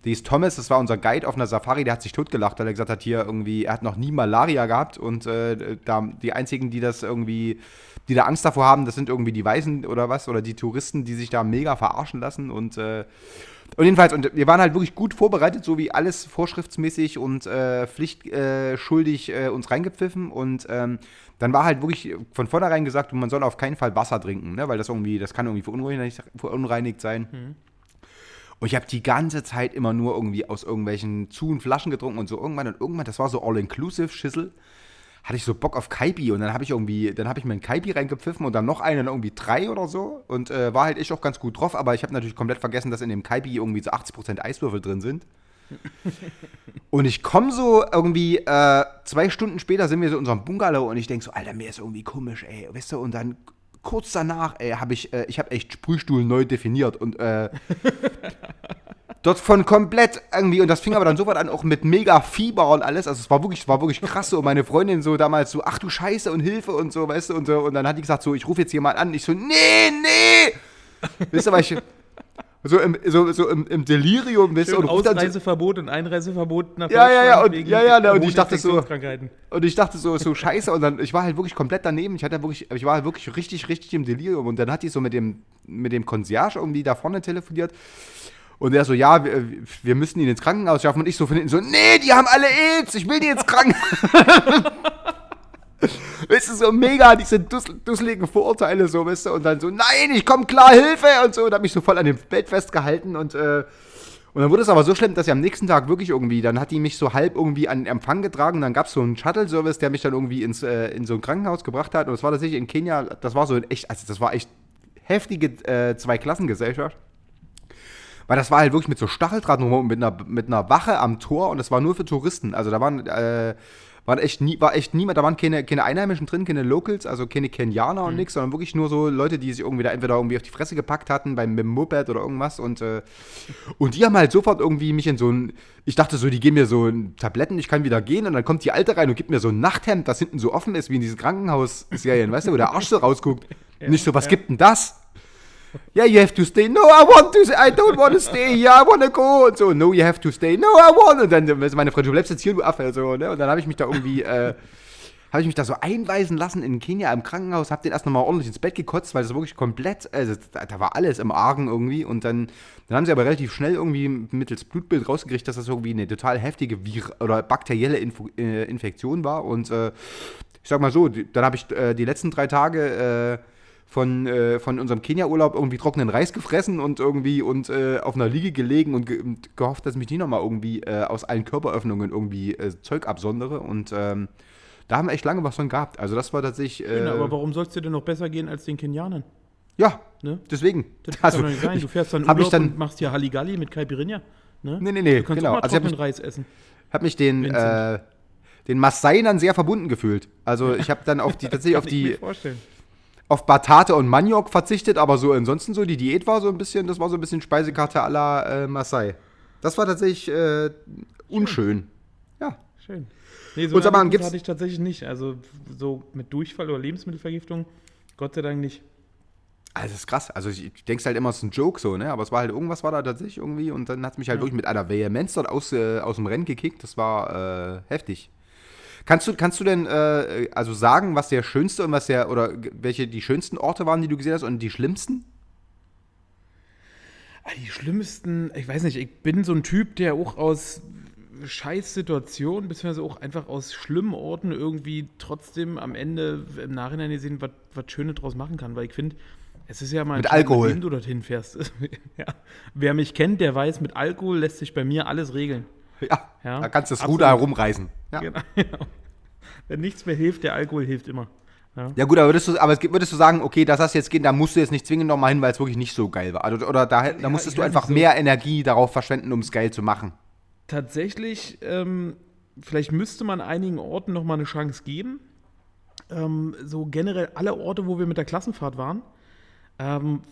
der ist Thomas, das war unser Guide auf einer Safari, der hat sich totgelacht, weil er gesagt hat, hier irgendwie, er hat noch nie Malaria gehabt und äh, da die einzigen, die das irgendwie, die da Angst davor haben, das sind irgendwie die Weißen oder was, oder die Touristen, die sich da mega verarschen lassen und äh, und jedenfalls, und wir waren halt wirklich gut vorbereitet, so wie alles vorschriftsmäßig und äh, pflichtschuldig äh, äh, uns reingepfiffen. Und ähm, dann war halt wirklich von vornherein gesagt, man soll auf keinen Fall Wasser trinken, ne? weil das irgendwie, das kann irgendwie verunreinigt, verunreinigt sein. Und ich habe die ganze Zeit immer nur irgendwie aus irgendwelchen zu und Flaschen getrunken und so irgendwann und irgendwann, das war so All-Inclusive-Schüssel, hatte ich so Bock auf Kaipi und dann habe ich irgendwie, dann habe ich mir ein Kaipi reingepfiffen und dann noch einen, irgendwie drei oder so und äh, war halt echt auch ganz gut drauf, aber ich habe natürlich komplett vergessen, dass in dem Kaipi irgendwie so 80% Eiswürfel drin sind. und ich komme so irgendwie, äh, zwei Stunden später sind wir so in unserem Bungalow und ich denke so, Alter, mir ist irgendwie komisch, ey, weißt du, und dann kurz danach, ey, habe ich, äh, ich habe echt Sprühstuhl neu definiert und äh, dort von komplett irgendwie, und das fing aber dann sofort an, auch mit mega Fieber und alles. Also es war wirklich, es war wirklich krass so. Und meine Freundin so damals so, ach du Scheiße und Hilfe und so, weißt du, und so. Und dann hat die gesagt, so, ich rufe jetzt jemand an. Ich so, nee, nee! Wisst ihr, weil ich so im, so, so im, im Delirium bist und Ausreiseverbot und Einreiseverbot nach Ja, ja, ja, und- wegen ja, ja, ne, und ich dachte so-. Und ich dachte so, so scheiße. Und dann, ich war halt wirklich komplett daneben. Ich hatte wirklich, ich war halt wirklich richtig, richtig im Delirium. Und dann hat die so mit dem, mit dem Concierge irgendwie da vorne telefoniert. Und der so, ja, wir, wir müssen ihn ins Krankenhaus schaffen. Und ich so von hinten so, nee, die haben alle AIDS, ich will die ins Krankenhaus. Weißt du, so mega, diese dussel, dusseligen Vorurteile, so, weißt du, und dann so, nein, ich komm klar, Hilfe, und so, und hab mich so voll an dem Bett festgehalten und, äh, und dann wurde es aber so schlimm, dass sie am nächsten Tag wirklich irgendwie, dann hat die mich so halb irgendwie an Empfang getragen, dann gab es so einen Shuttle-Service, der mich dann irgendwie ins, äh, in so ein Krankenhaus gebracht hat, und das war tatsächlich in Kenia, das war so echt, also das war echt heftige äh, Zweiklassengesellschaft. Weil das war halt wirklich mit so Stacheldraht drumherum, mit einer, mit einer Wache am Tor und das war nur für Touristen. Also da waren, äh, waren echt nie, war echt niemand, da waren keine, keine Einheimischen drin, keine Locals, also keine Kenianer und nix, sondern wirklich nur so Leute, die sich irgendwie da entweder irgendwie auf die Fresse gepackt hatten beim, beim Moped oder irgendwas und, äh, und die haben halt sofort irgendwie mich in so ein, ich dachte so, die geben mir so ein Tabletten, ich kann wieder gehen und dann kommt die Alte rein und gibt mir so ein Nachthemd, das hinten so offen ist, wie in diesen Krankenhausserien, weißt du, wo der Arsch so rausguckt. Nicht so, was gibt denn das? Yeah, you have to stay. No, I want to. I don't want to stay here. I want to go. Und so, no, you have to stay. No, I want. Und dann ist meine Freundin, du bleibst jetzt hier, du Affe. So, ne? Und dann habe ich mich da irgendwie, äh, habe ich mich da so einweisen lassen in Kenia im Krankenhaus, habe den erst nochmal ordentlich ins Bett gekotzt, weil das wirklich komplett, also da, da war alles im Argen irgendwie. Und dann, dann haben sie aber relativ schnell irgendwie mittels Blutbild rausgekriegt, dass das irgendwie eine total heftige Vir oder bakterielle Info äh, Infektion war. Und äh, ich sag mal so, dann habe ich äh, die letzten drei Tage äh, von, äh, von unserem Kenia-Urlaub irgendwie trockenen Reis gefressen und irgendwie und äh, auf einer Liege gelegen und, ge und gehofft, dass ich mich nie nochmal irgendwie äh, aus allen Körperöffnungen irgendwie äh, Zeug absondere. Und ähm, da haben wir echt lange was von gehabt. Also das war tatsächlich. Äh, Genau, aber warum soll es dir denn noch besser gehen als den Kenianern? ja, Ne? deswegen. Das kann doch nicht sein. Du fährst dann hab ich Urlaub dann- und machst hier Halligalli mit Caipirinha. Ne? Nee, nee, nee, Du kannst genau. auch mal Also ich trockenen mich- Reis essen. habe mich den, äh, den Maasai dann sehr verbunden gefühlt. Also ich habe dann auf die tatsächlich auf ich die. Auf Batate und Maniok verzichtet, aber so ansonsten so die Diät war so ein bisschen, das war so ein bisschen Speisekarte à la äh, Maasai. Das war tatsächlich äh, unschön. Ja. Schön. Nee, so Und sag mal, gibt's- hatte ich tatsächlich nicht. Also so mit Durchfall oder Lebensmittelvergiftung, Gott sei Dank nicht. Also das ist krass. Also ich, denk's halt immer, es ist ein Joke so, ne? Aber es war halt irgendwas war da tatsächlich irgendwie und dann hat es mich halt wirklich mit einer Vehemenz dort aus, äh, aus dem Rennen gekickt. Das war äh, heftig. Kannst du, kannst du denn äh, also sagen, was der schönste und was der, oder welche die schönsten Orte waren, die du gesehen hast und die schlimmsten? Ah, Die schlimmsten, ich weiß nicht, ich bin so ein Typ, der auch aus Scheißsituationen, beziehungsweise auch einfach aus schlimmen Orten irgendwie trotzdem am Ende im Nachhinein gesehen, was was Schönes draus machen kann. Weil ich finde, es ist ja mal Mit Alkohol. Wem du dorthin fährst. ja. Wer mich kennt, der weiß, mit Alkohol lässt sich bei mir alles regeln. Ja, Ja, da kannst du das. Ruder herumreißen. Ja. Genau. Wenn nichts mehr hilft, der Alkohol hilft immer. Ja gut, aber würdest du, aber würdest du sagen, okay, das hast jetzt gehen, da musst du jetzt nicht zwingend nochmal hin, weil es wirklich nicht so geil war. Also, oder da, da musstest ich du einfach so- mehr Energie darauf verschwenden, um es geil zu machen. tatsächlich, ähm, vielleicht müsste man einigen Orten noch mal eine Chance geben. Ähm, so generell alle Orte, wo wir mit der Klassenfahrt waren, ähm,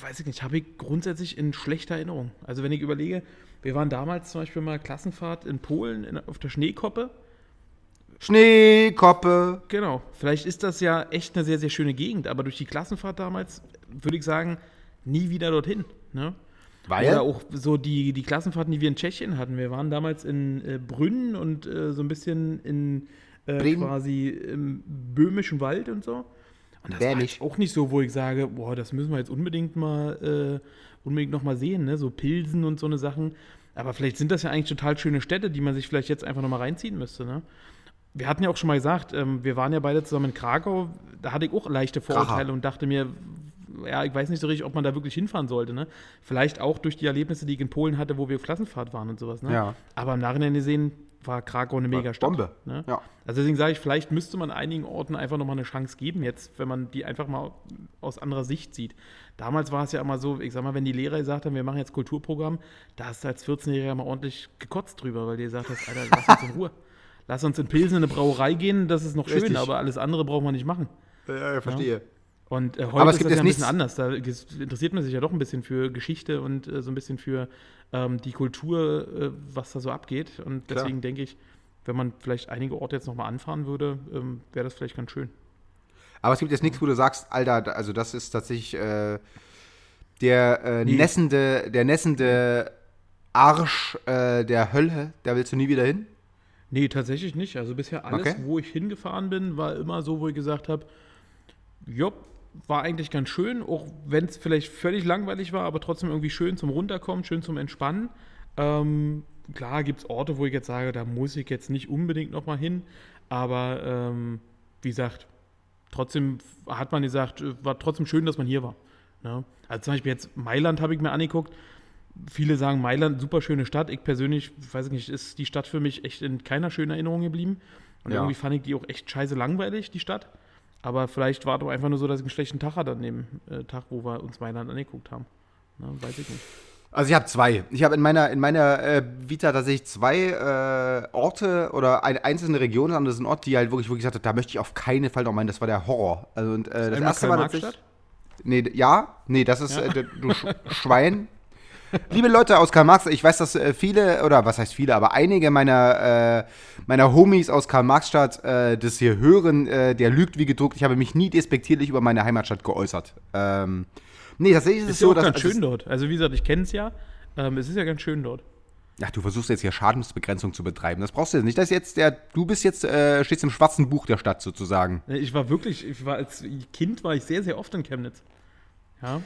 weiß ich nicht, habe ich grundsätzlich in schlechter Erinnerung. Also wenn ich überlege, wir waren damals zum Beispiel mal Klassenfahrt in Polen in, auf der Schneekoppe. Schneekoppe. Genau, vielleicht ist das ja echt eine sehr, sehr schöne Gegend, aber durch die Klassenfahrt damals würde ich sagen, nie wieder dorthin. Ne? Weil? Oder auch so die, die Klassenfahrten, die wir in Tschechien hatten. Wir waren damals in äh, Brünn und äh, so ein bisschen in äh, quasi im böhmischen Wald und so. Und das war jetzt auch nicht so, wo ich sage, boah, das müssen wir jetzt unbedingt mal äh, unbedingt noch mal sehen, ne? So Pilsen und so eine Sachen. Aber vielleicht sind das ja eigentlich total schöne Städte, die man sich vielleicht jetzt einfach noch mal reinziehen müsste, ne? Wir hatten ja auch schon mal gesagt, ähm, wir waren ja beide zusammen in Krakau, da hatte ich auch leichte Vorurteile Kracher. und dachte mir, ja, ich weiß nicht so richtig, ob man da wirklich hinfahren sollte. Ne? Vielleicht auch durch die Erlebnisse, die ich in Polen hatte, wo wir auf Klassenfahrt waren und sowas. Ne? Ja. Aber im Nachhinein gesehen war Krakau eine Megastadt. Bombe. Ne? Ja. Also deswegen sage ich, vielleicht müsste man einigen Orten einfach nochmal eine Chance geben, jetzt, wenn man die einfach mal aus anderer Sicht sieht. Damals war es ja immer so, ich sag mal, wenn die Lehrer gesagt haben, wir machen jetzt Kulturprogramm, da hast du als 14-Jähriger mal ordentlich gekotzt drüber, weil die gesagt hast, Alter, lass uns in Ruhe. Lass uns in Pilsen in eine Brauerei gehen, das ist noch schön, Richtig. aber alles andere brauchen wir nicht machen. Ja, ja, verstehe. Und äh, heute Aber es ist gibt das jetzt ja ein bisschen anders. Da interessiert man sich ja doch ein bisschen für Geschichte und äh, so ein bisschen für ähm, die Kultur, äh, was da so abgeht. Und Klar. deswegen denke ich, wenn man vielleicht einige Orte jetzt nochmal anfahren würde, ähm, wäre das vielleicht ganz schön. Aber es gibt jetzt nichts, wo du sagst, Alter, also das ist tatsächlich äh, der äh, Nee. nässende, der nässende Arsch äh, der Hölle, da willst du nie wieder hin? Nee, tatsächlich nicht. Also bisher alles, Okay. wo ich hingefahren bin, war immer so, wo ich gesagt habe, jopp, war eigentlich ganz schön, auch wenn es vielleicht völlig langweilig war, aber trotzdem irgendwie schön zum Runterkommen, schön zum Entspannen. Ähm, klar gibt es Orte, wo ich jetzt sage, da muss ich jetzt nicht unbedingt nochmal hin, aber ähm, wie gesagt, trotzdem hat man gesagt, war trotzdem schön, dass man hier war. Ne? Also zum Beispiel jetzt Mailand habe ich mir angeguckt. Viele sagen Mailand, super schöne Stadt. Ich persönlich, weiß ich nicht, ist die Stadt für mich echt in keiner schönen Erinnerung geblieben. Und Ja. irgendwie fand ich die auch echt scheiße langweilig, die Stadt. Aber vielleicht war es auch einfach nur so, dass ich einen schlechten Tag hatte an dem äh, Tag, wo wir uns Mailand angeguckt haben. Ne, weiß ich nicht. Also ich habe zwei. Ich habe in meiner, in meiner äh, Vita tatsächlich zwei äh, Orte oder eine einzelne Region, ist ein Ort, die halt wirklich, wo ich gesagt habe, da möchte ich auf keinen Fall noch meinen, das war der Horror. Also und, äh, das erste war Karl-Marx-Stadt? tatsächlich. Nee, ja, nee, das ist äh, d- du Sch Schwein. Liebe Leute aus Karl Marx, ich weiß, dass äh, viele, oder was heißt viele, aber einige meiner, äh, meiner Homies aus Karl Marxstadt äh, das hier hören, äh, der lügt wie gedruckt. Ich habe mich nie despektierlich über meine Heimatstadt geäußert. Ähm, nee, tatsächlich ist, Ist es ja so, auch dass. ganz also schön dort. Also wie gesagt, ich kenne es ja. Ähm, es ist ja ganz schön dort. Ach, du versuchst jetzt hier Schadensbegrenzung zu betreiben. Das brauchst du jetzt nicht. Das ist jetzt der, du bist jetzt, äh, stehst im schwarzen Buch der Stadt sozusagen. Ich war wirklich, ich war als Kind war ich sehr, sehr oft in Chemnitz. Ja.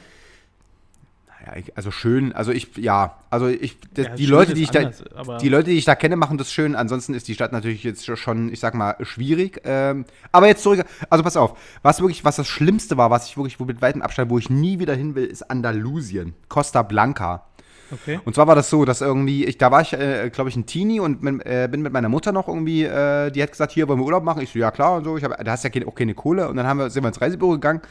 Naja, ich, also schön, also ich, ja, also ich, das, Ja, die Leute, die ich da, anders, aber- die Leute, die ich da kenne, machen das schön. Ansonsten ist die Stadt natürlich jetzt schon, ich sag mal, schwierig. Ähm, aber jetzt zurück, also pass auf, was wirklich, was das Schlimmste war, was ich wirklich, wo mit weitem Abstand, wo ich nie wieder hin will, ist Andalusien, Costa Blanca. Okay. Und zwar war das so, dass irgendwie, ich, da war ich, äh, glaube ich, ein Teenie und mit, äh, bin mit meiner Mutter noch irgendwie, äh, die hat gesagt, hier wollen wir Urlaub machen. Ich so, ja klar und so. Ich hab, da hast ja keine, auch keine Kohle. Und dann haben wir, sind wir ins Reisebüro gegangen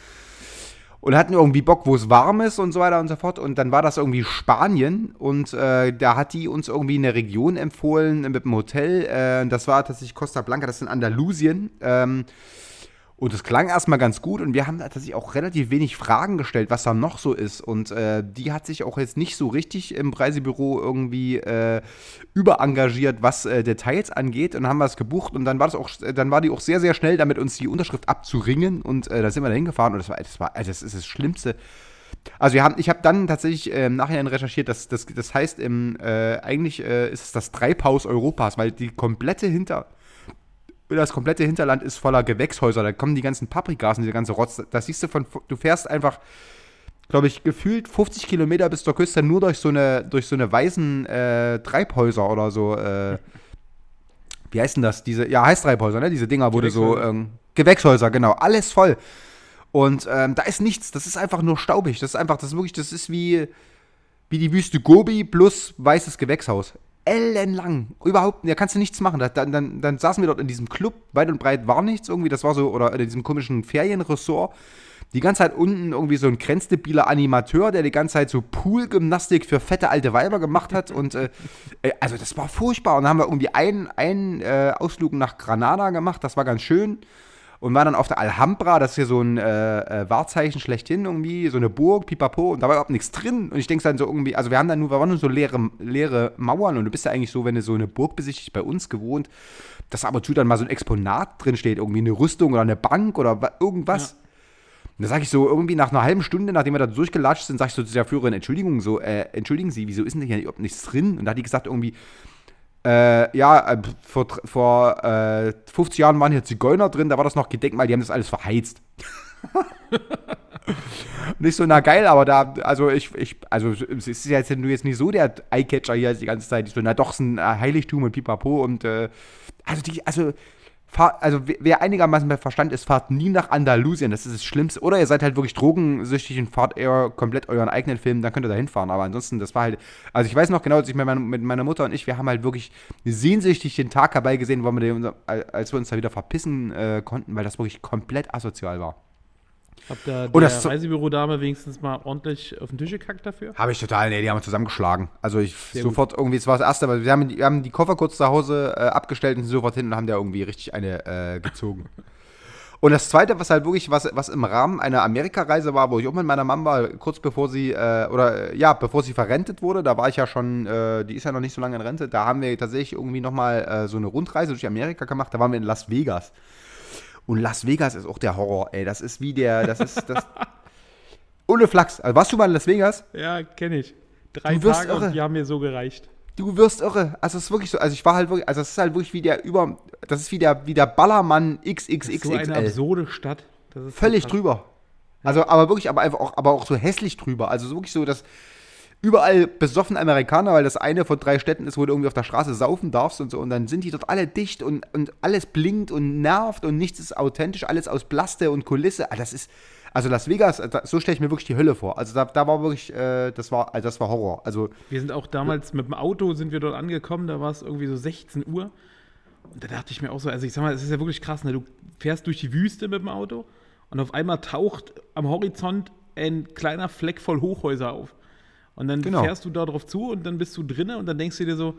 und hatten irgendwie Bock, wo es warm ist und so weiter und so fort. Und dann war das irgendwie Spanien und äh, da hat die uns irgendwie eine Region empfohlen mit dem Hotel. Äh, das war tatsächlich Costa Blanca, das ist in Andalusien. Ähm, Und es klang erstmal ganz gut und wir haben tatsächlich auch relativ wenig Fragen gestellt, was da noch so ist. Und äh, die hat sich auch jetzt nicht so richtig im Reisebüro irgendwie äh, überengagiert, was äh, Details angeht. Und dann haben wir es gebucht und dann war das auch, dann war die auch sehr, sehr schnell damit, uns die Unterschrift abzuringen. Und äh, da sind wir da hingefahren und das war, das war, also das ist das Schlimmste. Also wir haben, ich habe dann tatsächlich äh, im Nachhinein recherchiert, dass das, das heißt, im, äh, eigentlich äh, ist es das Treibhaus Europas, weil die komplette Hinter, das komplette Hinterland ist voller Gewächshäuser. Da kommen die ganzen Paprikas und diese ganze Rotz. Das siehst du von, du fährst einfach, glaube ich, gefühlt 50 Kilometer bis zur Küste nur durch so eine, durch so eine weißen äh, Treibhäuser oder so. Äh, wie heißen das? Diese, ja, heißt Treibhäuser, ne? Diese Dinger, wo du so, Gewächshäuser. ähm, Gewächshäuser, genau, alles voll. Und ähm, da ist nichts, das ist einfach nur staubig. Das ist einfach, das ist wirklich, das ist wie, wie die Wüste Gobi plus weißes Gewächshaus. Ellenlang. Überhaupt, da kannst du nichts machen. Da, dann, dann, dann saßen wir dort in diesem Club, weit und breit war nichts irgendwie. Das war so, oder in diesem komischen Ferienressort. Die ganze Zeit unten irgendwie so ein grenzdebiler Animateur, der die ganze Zeit so Poolgymnastik für fette alte Weiber gemacht hat. Und äh, äh, also das war furchtbar. Und dann haben wir irgendwie einen, einen äh, Ausflug nach Granada gemacht, das war ganz schön. Und war dann auf der Alhambra, das ist hier so ein äh, äh, Wahrzeichen schlechthin irgendwie, so eine Burg, pipapo, und da war überhaupt nichts drin. Und ich denke dann so irgendwie, also wir haben dann nur, wir waren nur so leere, leere Mauern und du bist ja eigentlich so, wenn du so eine Burg besichtigst, bei uns gewohnt, dass aber zu dann mal so ein Exponat drin steht, irgendwie eine Rüstung oder eine Bank oder wa- irgendwas. Und da sage ich so, irgendwie nach einer halben Stunde, nachdem wir da durchgelatscht sind, sage ich so zu der Führerin, Entschuldigung, so, äh, entschuldigen Sie, wieso ist denn hier überhaupt nichts drin? Und da hat die gesagt, irgendwie, äh, ja, äh, vor, vor äh, 50 Jahren waren hier Zigeuner drin, da war das noch Gedenkmal, die haben das alles verheizt. nicht so, na geil, aber da, also ich, ich, also es ist jetzt, jetzt nicht so der Eyecatcher hier die ganze Zeit, ich so, na doch, es ist ein äh, Heiligtum und pipapo und, äh, also die, also, fahr, also wer- einigermaßen bei Verstand ist, fahrt nie nach Andalusien, das ist das Schlimmste. Oder ihr seid halt wirklich drogensüchtig und fahrt eher komplett euren eigenen Film, dann könnt ihr da hinfahren. Aber ansonsten, das war halt, also ich weiß noch genau, dass ich mit meiner, mit meiner Mutter und ich, wir haben halt wirklich sehnsüchtig den Tag herbeigesehen, weil wir den, als wir uns da wieder verpissen äh, konnten, weil das wirklich komplett asozial war. Habt ihr Und der das Reisebürodame wenigstens mal ordentlich auf den Tisch gekackt dafür? Habe ich total, nee, die haben wir zusammengeschlagen. Also ich Sehr sofort irgendwie, es war das erste, aber wir haben, die- wir haben die Koffer kurz zu Hause äh, abgestellt und sind sofort hin und haben da irgendwie richtig eine äh, gezogen. Und das zweite, was halt wirklich, was, was im Rahmen einer Amerikareise war, wo ich auch mit meiner Mama war, kurz bevor sie, äh, oder äh, ja, bevor sie verrentet wurde, da war ich ja schon, äh, die ist ja noch nicht so lange in Rente, da haben wir tatsächlich irgendwie nochmal äh, so eine Rundreise durch Amerika gemacht, da waren wir in Las Vegas. Und Las Vegas ist auch der Horror, ey, das ist wie der, das ist, das, ohne Flachs. Also warst du mal in Las Vegas? Ja, kenne ich. Drei Du wirst Tage irre. und die haben mir so gereicht. Du wirst irre. Also es ist wirklich so. Also ich war halt wirklich. Also es ist halt wirklich wie der über. Das ist wie der, wie der Ballermann So eine XXXXL. absurde Stadt. Das ist so Völlig krass. drüber. Also aber wirklich, aber einfach auch, aber auch so hässlich drüber. Also so wirklich so, dass überall besoffen Amerikaner, weil das eine von drei Städten ist, wo du irgendwie auf der Straße saufen darfst und so. Und dann sind die dort alle dicht und, und alles blinkt und nervt und nichts ist authentisch, alles aus Plaste und Kulisse. Ah, Das ist. Also Las Vegas, so stelle ich mir wirklich die Hölle vor. Also da, da war wirklich, äh, das war, also das war Horror. Also Wir sind auch damals mit dem Auto sind wir dort angekommen, da war es irgendwie so 16 Uhr. Und da dachte ich mir auch so, also ich sag mal, es ist ja wirklich krass, ne? Du fährst durch die Wüste mit dem Auto und auf einmal taucht am Horizont ein kleiner Fleck voll Hochhäuser auf. Und dann Genau. fährst du da drauf zu und dann bist du drinnen und dann denkst du dir so,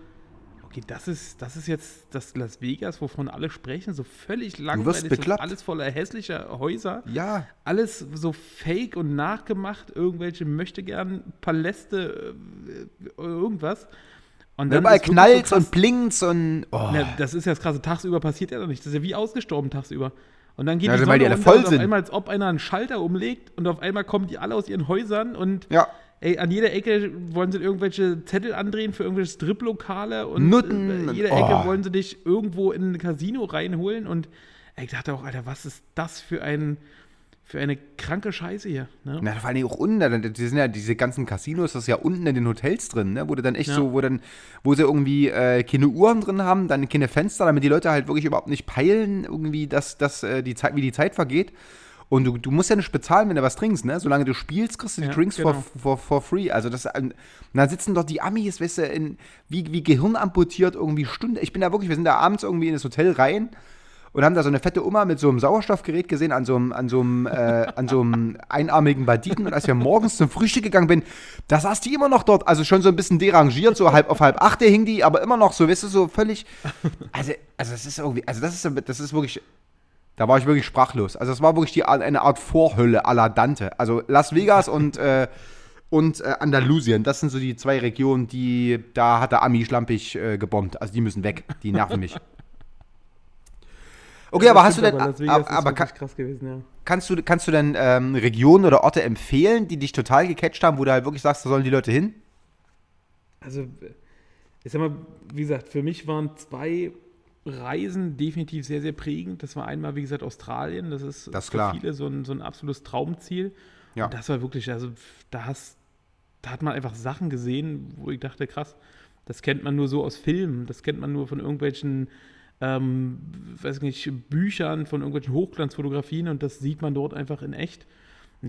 okay, das ist, das ist jetzt das Las Vegas, wovon alle sprechen, so völlig langweilig, alles voller hässlicher Häuser. ja, Alles so fake und nachgemacht, irgendwelche möchte gern Paläste, äh, irgendwas. Und überall ist wirklich knallt so und blinkt und. Oh. Na, das ist ja das krasse, tagsüber passiert ja doch nicht. Das ist ja wie ausgestorben tagsüber. Und dann geht Ja, die weil Sonne die alle voll sind. auf einmal, als ob einer einen Schalter umlegt und auf einmal kommen die alle aus ihren Häusern und Ja. Ey, an jeder Ecke wollen sie irgendwelche Zettel andrehen für irgendwelche Striplokale und Nutten äh, und- jeder Ecke oh. wollen sie dich irgendwo in ein Casino reinholen und ey, ich dachte auch, Alter, was ist das für ein für eine kranke Scheiße hier, ne? Na, vor allem auch unten, die sind ja diese ganzen Casinos, das ist ja unten in den Hotels drin, ne? Wo du dann echt Ja. so, wo dann, wo sie irgendwie äh, keine Uhren drin haben, dann keine Fenster, damit die Leute halt wirklich überhaupt nicht peilen, irgendwie, dass, dass äh, die Zeit, wie die Zeit vergeht. Und du, du musst ja nicht bezahlen, wenn du was trinkst, ne? Solange du spielst, kriegst du die Ja, Drinks genau. for, for, for free. Also das, und dann sitzen dort die Amis, weißt du, in, wie, wie Gehirn amputiert irgendwie Stunde. Ich bin da wirklich, wir sind da abends irgendwie in das Hotel rein und haben da so eine fette Oma mit so einem Sauerstoffgerät gesehen an so einem, an so einem, äh, an so einem einarmigen Banditen. Und als wir morgens zum Frühstück gegangen bin, da saß die immer noch dort, also schon so ein bisschen derangiert, so halb auf halb achte hing die, aber immer noch so, weißt du, so völlig. Also, also das ist irgendwie, also das ist, das ist wirklich Da war ich wirklich sprachlos. Also es war wirklich die, eine Art Vorhölle à la Dante. Also Las Vegas und, äh, und äh, Andalusien, das sind so die zwei Regionen, die, da hat der Ami schlampig äh, gebombt. Also die müssen weg, die nerven mich. Okay, aber hast du denn, aber, aber kann, gewesen, ja. kannst du, kannst du denn ähm, Regionen oder Orte empfehlen, die dich total gecatcht haben, wo du halt wirklich sagst, da sollen die Leute hin? Also, ich sag mal, wie gesagt, für mich waren zwei Reisen definitiv sehr, sehr prägend. Das war einmal, wie gesagt, Australien. Das ist Das für viele so ein, so ein absolutes Traumziel. Ja. Und das war wirklich, also da, hast, da hat man einfach Sachen gesehen, wo ich dachte, krass, das kennt man nur so aus Filmen, das kennt man nur von irgendwelchen, ähm, weiß nicht, Büchern, von irgendwelchen Hochglanzfotografien und das sieht man dort einfach in echt.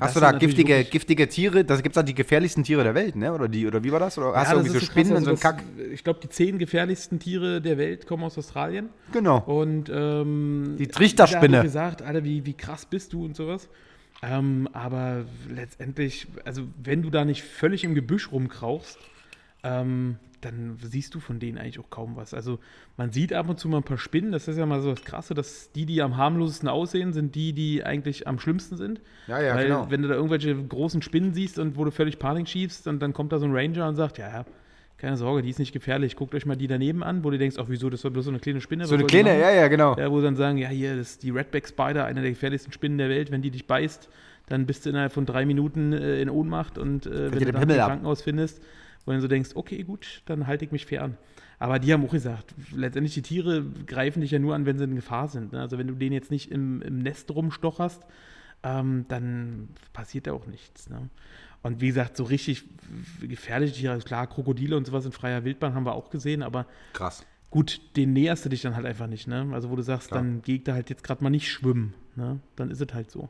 Hast du da giftige, giftige Tiere? Da gibt es da die gefährlichsten Tiere der Welt, ne? Oder, die, oder wie war das? Oder hast Ja, du das irgendwie so ist krass, Spinnen und so also einen Kack? das- Ich glaube, die zehn gefährlichsten Tiere der Welt kommen aus Australien. Genau. Und ähm, Die Trichterspinne. Ich gesagt, Alter, wie, wie krass bist du und sowas. Ähm, aber letztendlich, also wenn du da nicht völlig im Gebüsch rumkrauchst, ähm, dann siehst du von denen eigentlich auch kaum was. Also man sieht ab und zu mal ein paar Spinnen, das ist ja mal so das Krasse, dass die, die am harmlosesten aussehen, sind die, die eigentlich am schlimmsten sind. Ja, ja, Weil genau. wenn du da irgendwelche großen Spinnen siehst und wo du völlig Panik schiebst, und dann kommt da so ein Ranger und sagt, ja, ja, keine Sorge, die ist nicht gefährlich. Guckt euch mal die daneben an, wo du denkst, ach wieso, das war bloß so eine kleine Spinne. So eine kleine, ja, ja, genau. Ja, wo dann sagen, ja, hier, das ist die Redback Spider, eine der gefährlichsten Spinnen der Welt. Wenn die dich beißt, dann bist du innerhalb von drei Minuten äh, in Ohnmacht und äh, wenn du dann im. Krankenhaus findest, dann so denkst, okay, gut, dann halte ich mich fern. Aber die haben auch gesagt, letztendlich die Tiere greifen dich ja nur an, wenn sie in Gefahr sind. Ne? Also wenn du den jetzt nicht im, im Nest rumstocherst, ähm, dann passiert da auch nichts. Ne? Und wie gesagt, so richtig gefährliche Tiere, klar, Krokodile und sowas in freier Wildbahn haben wir auch gesehen, aber Krass. Gut, den näherst du dich dann halt einfach nicht, ne? Also wo du sagst, Klar. dann geh ich da halt jetzt gerade mal nicht schwimmen, ne? Dann ist es halt so.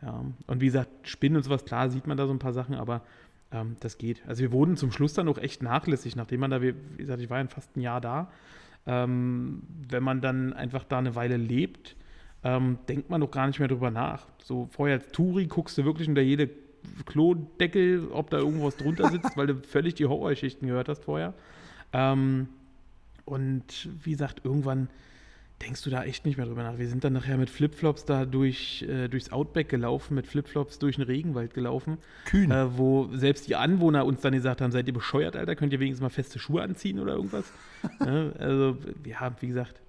Ja. Und wie gesagt, Spinnen und sowas, klar sieht man da so ein paar Sachen, aber ähm, das geht. Also wir wurden zum Schluss dann auch echt nachlässig, nachdem man da, wie gesagt, ich war ja fast ein Jahr da. Ähm, wenn man dann einfach da eine Weile lebt, ähm, denkt man doch gar nicht mehr drüber nach. So vorher als Touri guckst du wirklich unter jede Klodeckel, ob da irgendwas drunter sitzt, weil du völlig die Horrorschichten gehört hast vorher. Ähm, und wie gesagt, irgendwann denkst du da echt nicht mehr drüber nach. Wir sind dann nachher mit Flipflops da durch, äh, durchs Outback gelaufen, mit Flipflops durch den Regenwald gelaufen. Kühn. Äh, wo selbst die Anwohner uns dann gesagt haben, seid ihr bescheuert, Alter, könnt ihr wenigstens mal feste Schuhe anziehen oder irgendwas? ja, also, ja, wie gesagt,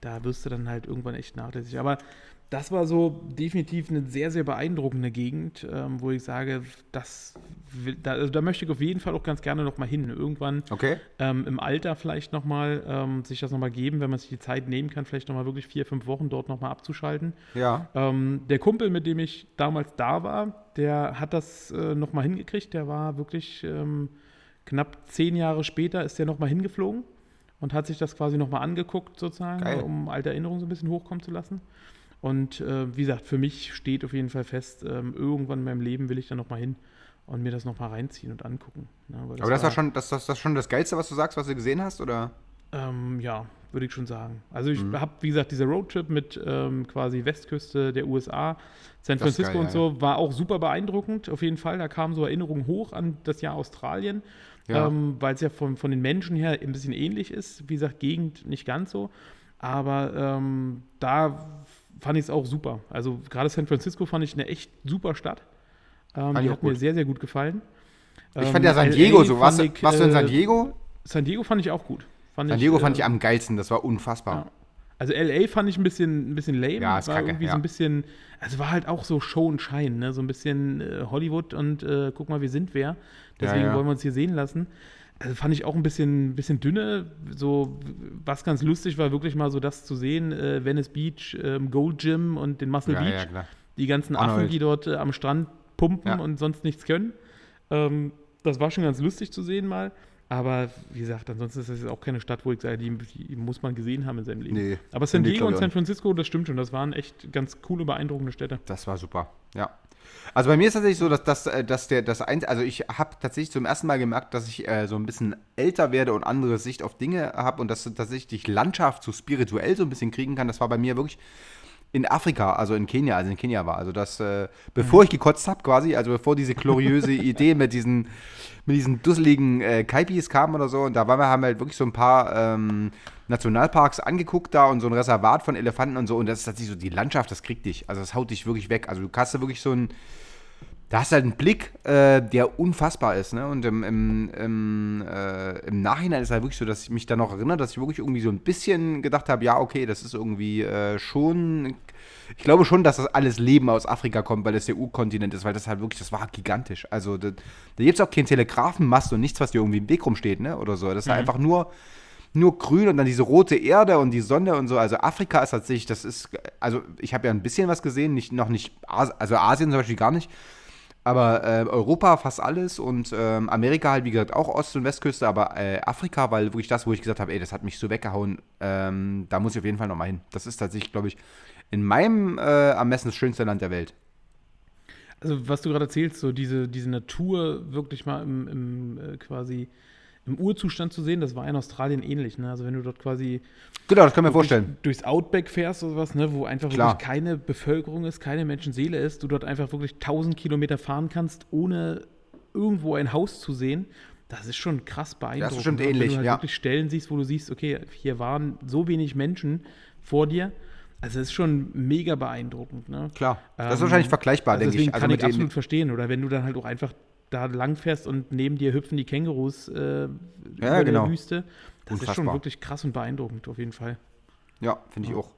da wirst du dann halt irgendwann echt nachlässig. Aber das war so definitiv eine sehr, sehr beeindruckende Gegend, ähm, wo ich sage, das will, da, also da möchte ich auf jeden Fall auch ganz gerne nochmal hin. Irgendwann Okay. ähm, im Alter vielleicht nochmal ähm, sich das nochmal geben, wenn man sich die Zeit nehmen kann, vielleicht nochmal wirklich vier, fünf Wochen dort nochmal abzuschalten. Ja. Ähm, der Kumpel, mit dem ich damals da war, der hat das äh, nochmal hingekriegt. Der war wirklich ähm, knapp zehn Jahre später ist der nochmal hingeflogen und hat sich das quasi nochmal angeguckt, sozusagen, Geil. um alte Erinnerungen so ein bisschen hochkommen zu lassen. Und äh, wie gesagt, für mich steht auf jeden Fall fest, ähm, irgendwann in meinem Leben will ich da nochmal hin und mir das nochmal reinziehen und angucken. ne, weil Aber das war schon das, das, das schon das Geilste, was du sagst, was du gesehen hast, oder? Ähm, ja, würde ich schon sagen. Also ich Mhm. habe, wie gesagt, dieser Roadtrip mit ähm, quasi Westküste der USA, San Das Francisco geil, und so, war auch super beeindruckend. Auf jeden Fall, da kamen so Erinnerungen hoch an das Jahr Australien, Ja. ähm, weil es ja von, von den Menschen her ein bisschen ähnlich ist. Wie gesagt, Gegend nicht ganz so. Aber ähm, da fand ich es auch super. Also gerade San Francisco fand ich eine echt super Stadt. Ähm, ich die hat mir gut. sehr, sehr gut gefallen. Ich Ähm, fand ja San LA Diego so. Warst, ich, warst du in San äh, Diego? San Diego fand ich auch gut. Fand San Diego äh, fand ich am geilsten, das war unfassbar. Ja. Also LA fand ich ein bisschen, ein bisschen lame. Ja, ist war kacke, irgendwie ja. so ein bisschen, also war halt auch so Show und Schein, ne? So ein bisschen äh, Hollywood und äh, guck mal, wir sind wer. Deswegen ja. wollen wir uns hier sehen lassen. Also fand ich auch ein bisschen, bisschen dünne. So, was ganz lustig war, wirklich mal so das zu sehen, äh, Venice Beach, ähm, Gold Gym und den Muscle Ja, Beach. ja. Die ganzen Arnold. Affen, die dort äh, am Strand pumpen Ja. und sonst nichts können. Ähm, das war schon ganz lustig zu sehen mal. Aber wie gesagt, ansonsten ist das jetzt auch keine Stadt, wo ich sage, die, die muss man gesehen haben in seinem Leben. Nee, Aber San Diego und San. Francisco, das stimmt schon. Das waren echt ganz coole, beeindruckende Städte. Das war super, ja. Also bei mir ist tatsächlich so, dass, dass, äh, dass der das ein, also ich habe tatsächlich zum ersten Mal gemerkt, dass ich äh, so ein bisschen älter werde und andere Sicht auf Dinge habe und dass tatsächlich die Landschaft so spirituell so ein bisschen kriegen kann. Das war bei mir wirklich in Afrika, also in Kenia, also in Kenia war. Also das, äh, bevor ich gekotzt habe quasi, also bevor diese gloriöse Idee mit diesen, mit diesen dusseligen äh, Kaipis kam oder so. Und da waren wir, haben wir halt wirklich so ein paar ähm, Nationalparks angeguckt da und so ein Reservat von Elefanten und so. Und das ist tatsächlich so, die Landschaft, das kriegt dich. Also das haut dich wirklich weg. Also du hast da wirklich so ein, da hast du halt einen Blick, äh, der unfassbar ist, ne? Und im, im, im, äh, im Nachhinein ist es halt wirklich so, dass ich mich da noch erinnere, dass ich wirklich irgendwie so ein bisschen gedacht habe, ja, okay, das ist irgendwie äh, schon. Ich glaube schon, dass das alles Leben aus Afrika kommt, weil das der U-Kontinent ist, weil das halt wirklich, das war gigantisch. Also da, da gibt es auch keinen Telegrafenmast und nichts, was dir irgendwie im Weg rumsteht, ne? Oder so. Das ist halt einfach nur, nur grün und dann diese rote Erde und die Sonne und so. Also Afrika ist tatsächlich, das ist, also ich habe ja ein bisschen was gesehen, nicht, noch nicht, also Asien zum Beispiel gar nicht. Aber äh, Europa fast alles und ähm, Amerika halt, wie gesagt, auch Ost- und Westküste, aber äh, Afrika, weil wirklich das, wo ich gesagt habe, ey, das hat mich so weggehauen, ähm, da muss ich auf jeden Fall nochmal hin. Das ist tatsächlich, glaube ich, in meinem äh, Ermessen das schönste Land der Welt. Also was du gerade erzählst, so diese, diese Natur wirklich mal im, im äh, quasi im Urzustand zu sehen, das war in Australien ähnlich. Ne? Also wenn du dort quasi Genau, das wir wirklich vorstellen. durchs Outback fährst oder was, ne, wo einfach Klar. wirklich keine Bevölkerung ist, keine Menschenseele ist, du dort einfach wirklich 1000 Kilometer fahren kannst, ohne irgendwo ein Haus zu sehen, das ist schon krass beeindruckend. bestimmt ne? Und ähnlich, Wenn du halt ja. wirklich Stellen siehst, wo du siehst, okay, hier waren so wenig Menschen vor dir, also es ist schon mega beeindruckend. Ne? Klar. Das ist Ähm, wahrscheinlich vergleichbar, also denke ich. Also kann ich absolut verstehen. Oder wenn du dann halt auch einfach da lang fährst und neben dir hüpfen die Kängurus äh, über genau. der Wüste. Das ist schon Unfassbar. wirklich krass und beeindruckend, auf jeden Fall. Ja, finde ich auch.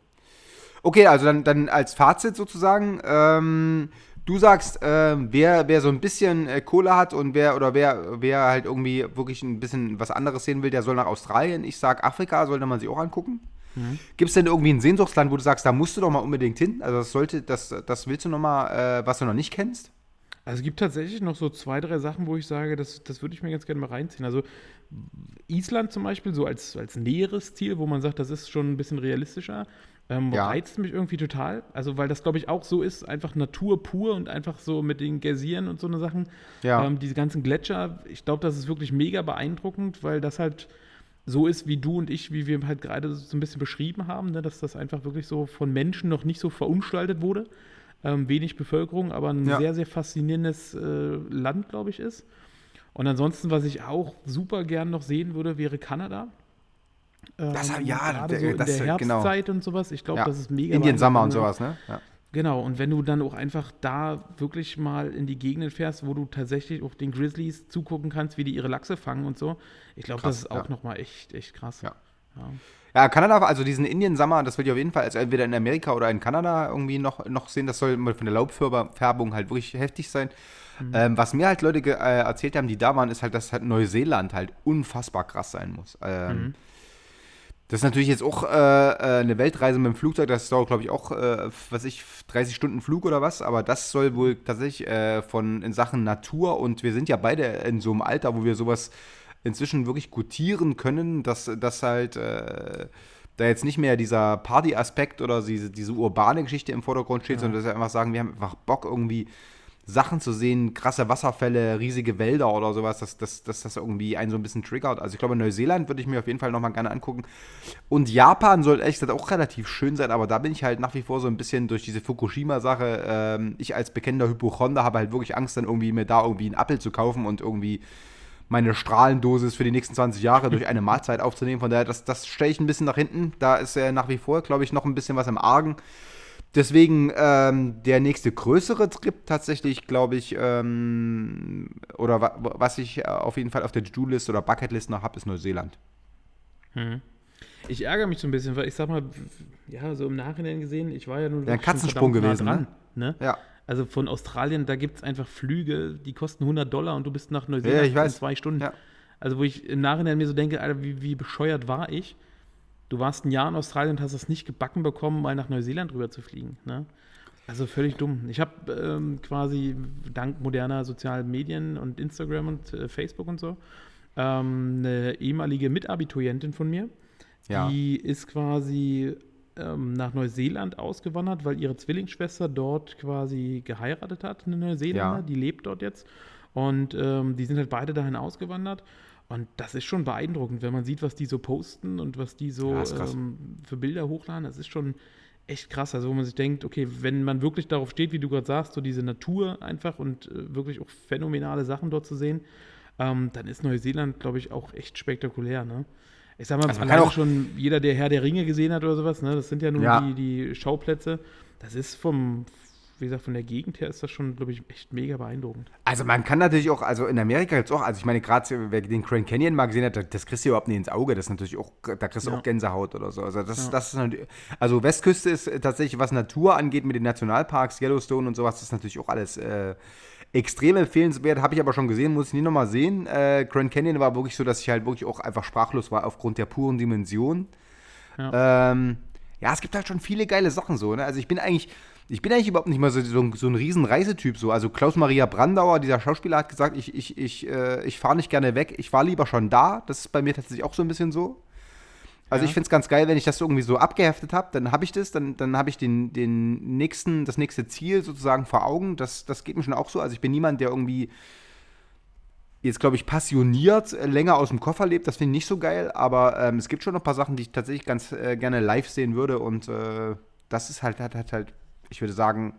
Okay, also dann, dann als Fazit sozusagen, ähm, du sagst, ähm, wer, wer so ein bisschen äh, Kohle hat und wer oder wer, wer halt irgendwie wirklich ein bisschen was anderes sehen will, der soll nach Australien. Ich sag Afrika, sollte man sich auch angucken. Gibt es denn irgendwie ein Sehnsuchtsland, wo du sagst, da musst du doch mal unbedingt hin? Also das sollte, das, das willst du noch mal, äh, was du noch nicht kennst? Also es gibt tatsächlich noch so zwei, drei Sachen, wo ich sage, das, das würde ich mir ganz gerne mal reinziehen. Also Island zum Beispiel, so als, als näheres Ziel, wo man sagt, das ist schon ein bisschen realistischer, ähm, Ja. reizt mich irgendwie total. Also weil das, glaube ich, auch so ist, einfach Natur pur und einfach so mit den Geysiren und so eine Sachen. Ja. Ähm, diese ganzen Gletscher, ich glaube, das ist wirklich mega beeindruckend, weil das halt so ist wie du und ich, wie wir halt gerade so ein bisschen beschrieben haben, ne, dass das einfach wirklich so von Menschen noch nicht so verunstaltet wurde. Ähm, wenig Bevölkerung, aber ein Ja. sehr, sehr faszinierendes äh, Land, glaube ich, ist. Und ansonsten, was ich auch super gern noch sehen würde, wäre Kanada. Das Ähm, hab- ja, der- so in das- der genau. Herbstzeit und sowas. Ich glaube, Ja. das ist mega. Indian Summer und sowas, ne? Ja. Genau, und wenn du dann auch einfach da wirklich mal in die Gegenden fährst, wo du tatsächlich auch den Grizzlies zugucken kannst, wie die ihre Lachse fangen und so, ich glaube, das ist auch ja. nochmal echt, echt krass. Ja. Ja. Ja, Kanada, also diesen Indian Summer, das will ich auf jeden Fall, also entweder in Amerika oder in Kanada irgendwie noch, noch sehen. Das soll mal von der Laubfärbung halt wirklich heftig sein. Ähm, was mir halt Leute äh, erzählt haben, die da waren, ist halt, dass halt Neuseeland halt unfassbar krass sein muss. Ähm, Das ist natürlich jetzt auch äh, äh, eine Weltreise mit dem Flugzeug, das dauert, glaube ich, auch, äh, was ich, 30 Stunden Flug oder was, aber das soll wohl tatsächlich äh, von in Sachen Natur und wir sind ja beide in so einem Alter, wo wir sowas inzwischen wirklich gutieren können, dass das halt äh, da jetzt nicht mehr dieser Party-Aspekt oder diese, diese urbane Geschichte im Vordergrund steht, sondern dass wir einfach sagen, wir haben einfach Bock irgendwie Sachen zu sehen, krasse Wasserfälle, riesige Wälder oder sowas, dass, dass, dass das irgendwie einen so ein bisschen triggert. Also ich glaube, Neuseeland würde ich mir auf jeden Fall nochmal gerne angucken. Und Japan soll ehrlich gesagt auch relativ schön sein, aber da bin ich halt nach wie vor so ein bisschen durch diese Fukushima-Sache, ähm, ich als bekennender Hypochonder habe halt wirklich Angst, dann irgendwie mir da irgendwie einen Apfel zu kaufen und irgendwie meine Strahlendosis für die nächsten 20 Jahre durch eine Mahlzeit aufzunehmen. Von daher, das, das stelle ich ein bisschen nach hinten. Da ist ja nach wie vor, glaube ich, noch ein bisschen was im Argen. Deswegen ähm, der nächste größere Trip tatsächlich, glaube ich, ähm, oder wa was ich äh, auf jeden Fall auf der To-Do-List oder Bucketlist noch habe, ist Neuseeland. Ich ärgere mich so ein bisschen, weil ich sag mal, ja, so im Nachhinein gesehen, ich war ja nur Wär ein Katzensprung gewesen, dran, ne? Ja. Also von Australien, da gibt es einfach Flüge, die kosten 100 Dollar und du bist nach Neuseeland Ja, in zwei Stunden. Ja. Also wo ich im Nachhinein mir so denke, Alter, wie, wie bescheuert war ich? Du warst ein Jahr in Australien und hast es nicht gebacken bekommen, mal nach Neuseeland rüber zu fliegen. Ne? Also völlig dumm. Ich habe ähm, quasi dank moderner sozialen Medien und Instagram und äh, Facebook und so ähm, eine ehemalige Mitabiturientin von mir, Ja. die ist quasi ähm, nach Neuseeland ausgewandert, weil ihre Zwillingsschwester dort quasi geheiratet hat, eine Neuseeländer, Ja. die lebt dort jetzt. Und ähm, die sind halt beide dahin ausgewandert. Und das ist schon beeindruckend, wenn man sieht, was die so posten und was die so Ja, ähm, für Bilder hochladen. Das ist schon echt krass. Also wo man sich denkt, okay, wenn man wirklich darauf steht, wie du gerade sagst, so diese Natur einfach und äh, wirklich auch phänomenale Sachen dort zu sehen, ähm, dann ist Neuseeland, glaube ich, auch echt spektakulär. Ne? Ich sag mal, Also man kann auch- schon jeder, der Herr der Ringe gesehen hat oder sowas, ne, das sind ja nur Ja. Die, die Schauplätze. Das ist vom, wie gesagt, von der Gegend her ist das schon, glaube ich, echt mega beeindruckend. Also man kann natürlich auch, also in Amerika jetzt auch, also ich meine, gerade wer den Grand Canyon mal gesehen hat, das- kriegst du überhaupt nicht ins Auge. Das ist natürlich auch, da kriegst du Ja. auch Gänsehaut oder so. Also das, das ist natürlich, also Westküste ist tatsächlich, was Natur angeht, mit den Nationalparks, Yellowstone und sowas, das ist natürlich auch alles äh, extrem empfehlenswert. Habe ich aber schon gesehen, muss ich nie nochmal sehen. Äh, Grand Canyon war wirklich so, dass ich halt wirklich auch einfach sprachlos war aufgrund der puren Dimension. Ja. Ähm, ja, es gibt halt schon viele geile Sachen so. Ne? Also ich bin eigentlich, ich bin eigentlich überhaupt nicht mal so, so, ein- so ein riesen Reisetyp so. Also Klaus-Maria Brandauer, dieser Schauspieler, hat gesagt, ich, ich, ich, äh, ich fahre nicht gerne weg, ich war lieber schon da. Das ist bei mir tatsächlich auch so ein bisschen so. Also Ja. ich finde es ganz geil, wenn ich das so irgendwie so abgeheftet habe, dann habe ich das, dann, dann habe ich den, den nächsten, das nächste Ziel sozusagen vor Augen. Das, das geht mir schon auch so. Also ich bin niemand, der irgendwie jetzt, glaube ich, passioniert äh, länger aus dem Koffer lebt. Das finde ich nicht so geil, aber ähm, es gibt schon noch ein paar Sachen, die ich tatsächlich ganz äh, gerne live sehen würde und äh, das ist halt, hat, hat halt, ich würde sagen,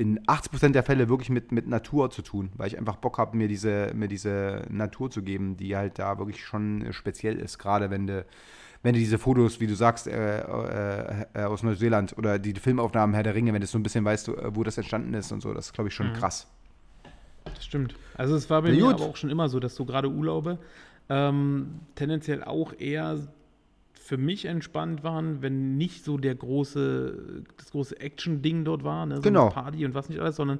in 80% der Fälle wirklich mit, mit Natur zu tun, weil ich einfach Bock habe, mir diese, mir diese Natur zu geben, die halt da wirklich schon speziell ist, gerade wenn du wenn du diese Fotos, wie du sagst, äh, äh, äh, aus Neuseeland oder die Filmaufnahmen Herr der Ringe, wenn du so ein bisschen weißt, äh, wo das entstanden ist und so, das ist, glaube ich, schon krass. Das stimmt. Also es war bei Na mir gut. aber auch schon immer so, dass so gerade Urlaube ähm, tendenziell auch eher für mich entspannt waren, wenn nicht so der große, das große Action-Ding dort war, ne? so Genau. eine Party und was nicht alles, sondern